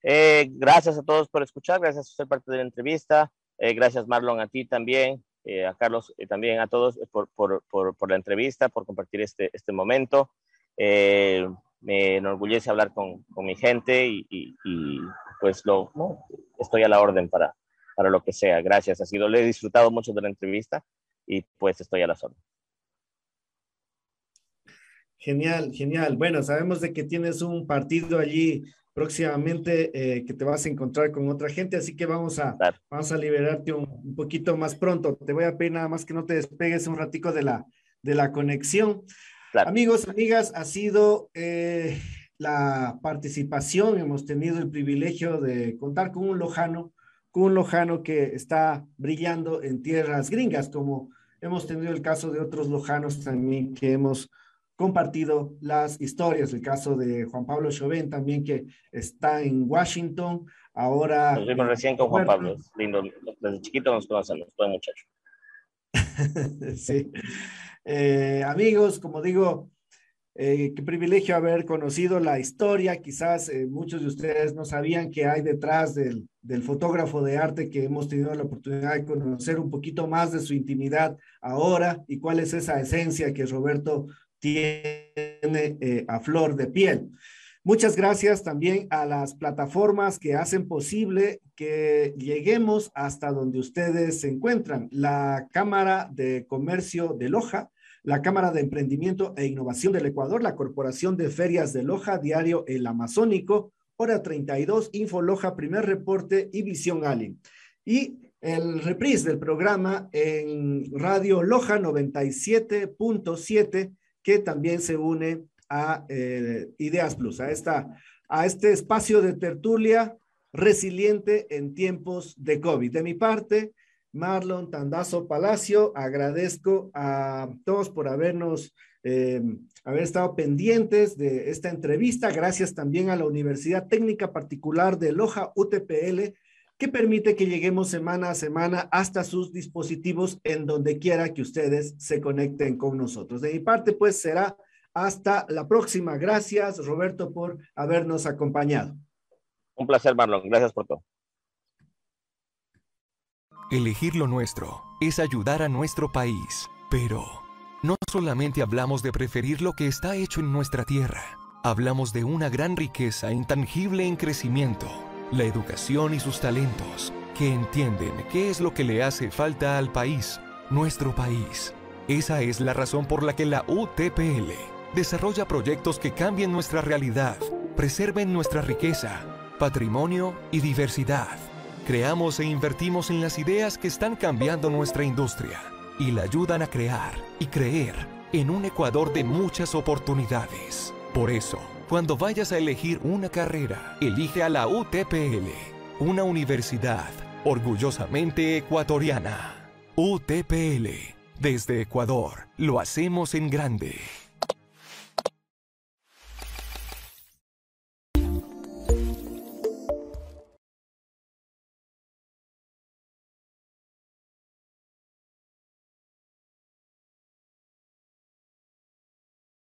Eh, gracias a todos por escuchar, gracias por ser parte de la entrevista. Eh, gracias Marlon a ti también, eh, a Carlos y también a todos por, por, por, por, la entrevista, por compartir este, este momento. me enorgullece hablar con, con mi gente y, y, pues lo, estoy a la orden para, para lo que sea. Gracias, ha sido, le he disfrutado mucho de la entrevista y pues estoy a la zona. Genial, genial. Bueno, sabemos de que tienes un partido allí próximamente eh, que te vas a encontrar con otra gente, así que vamos a, vamos a liberarte un, poquito más pronto. Te voy a pedir nada más que no te despegues un ratico de la, de la conexión. Amigos, amigas, ha sido eh, la participación, hemos tenido el privilegio de contar con un lojano, con un lojano que está brillando en tierras gringas, como hemos tenido el caso de otros lojanos también que hemos compartido las historias. El caso de Juan Pablo Chauvin también, que está en Washington. Ahora. Nos vimos recién con Juan Pablo. Lindo. Desde chiquito nos conocemos, buen muchacho. sí. Eh, amigos, como digo, eh, qué privilegio haber conocido la historia. Quizás eh, muchos de ustedes no sabían qué hay detrás del, del, fotógrafo de arte que hemos tenido la oportunidad de conocer un poquito más de su intimidad ahora y cuál es esa esencia que Roberto tiene eh, a flor de piel. Muchas gracias también a las plataformas que hacen posible que lleguemos hasta donde ustedes se encuentran. La Cámara de Comercio de Loja, la Cámara de Emprendimiento e Innovación del Ecuador, la Corporación de Ferias de Loja, Diario El Amazónico, Hora 32, Info Loja, Primer Reporte y Visión Alien. Y el reprise del programa en Radio Loja 97.7 que también se une a eh, Ideas Plus, a, esta, a este espacio de tertulia resiliente en tiempos de COVID. De mi parte, Marlon Tandazo Palacio, agradezco a todos por habernos, eh, haber estado pendientes de esta entrevista. Gracias también a la Universidad Técnica Particular de Loja UTPL que permite que lleguemos semana a semana hasta sus dispositivos en donde quiera que ustedes se conecten con nosotros. De mi parte, pues será hasta la próxima. Gracias, Roberto, por habernos acompañado. Un placer, Marlon. Gracias por todo. Elegir lo nuestro es ayudar a nuestro país, pero no solamente hablamos de preferir lo que está hecho en nuestra tierra, hablamos de una gran riqueza intangible en crecimiento la educación y sus talentos, que entienden qué es lo que le hace falta al país, nuestro país. Esa es la razón por la que la UTPL desarrolla proyectos que cambien nuestra realidad, preserven nuestra riqueza, patrimonio y diversidad. Creamos e invertimos en las ideas que están cambiando nuestra industria y la ayudan a crear y creer en un Ecuador de muchas oportunidades. Por eso, cuando vayas a elegir una carrera, elige a la UTPL, una universidad orgullosamente ecuatoriana. UTPL, desde Ecuador, lo hacemos en grande.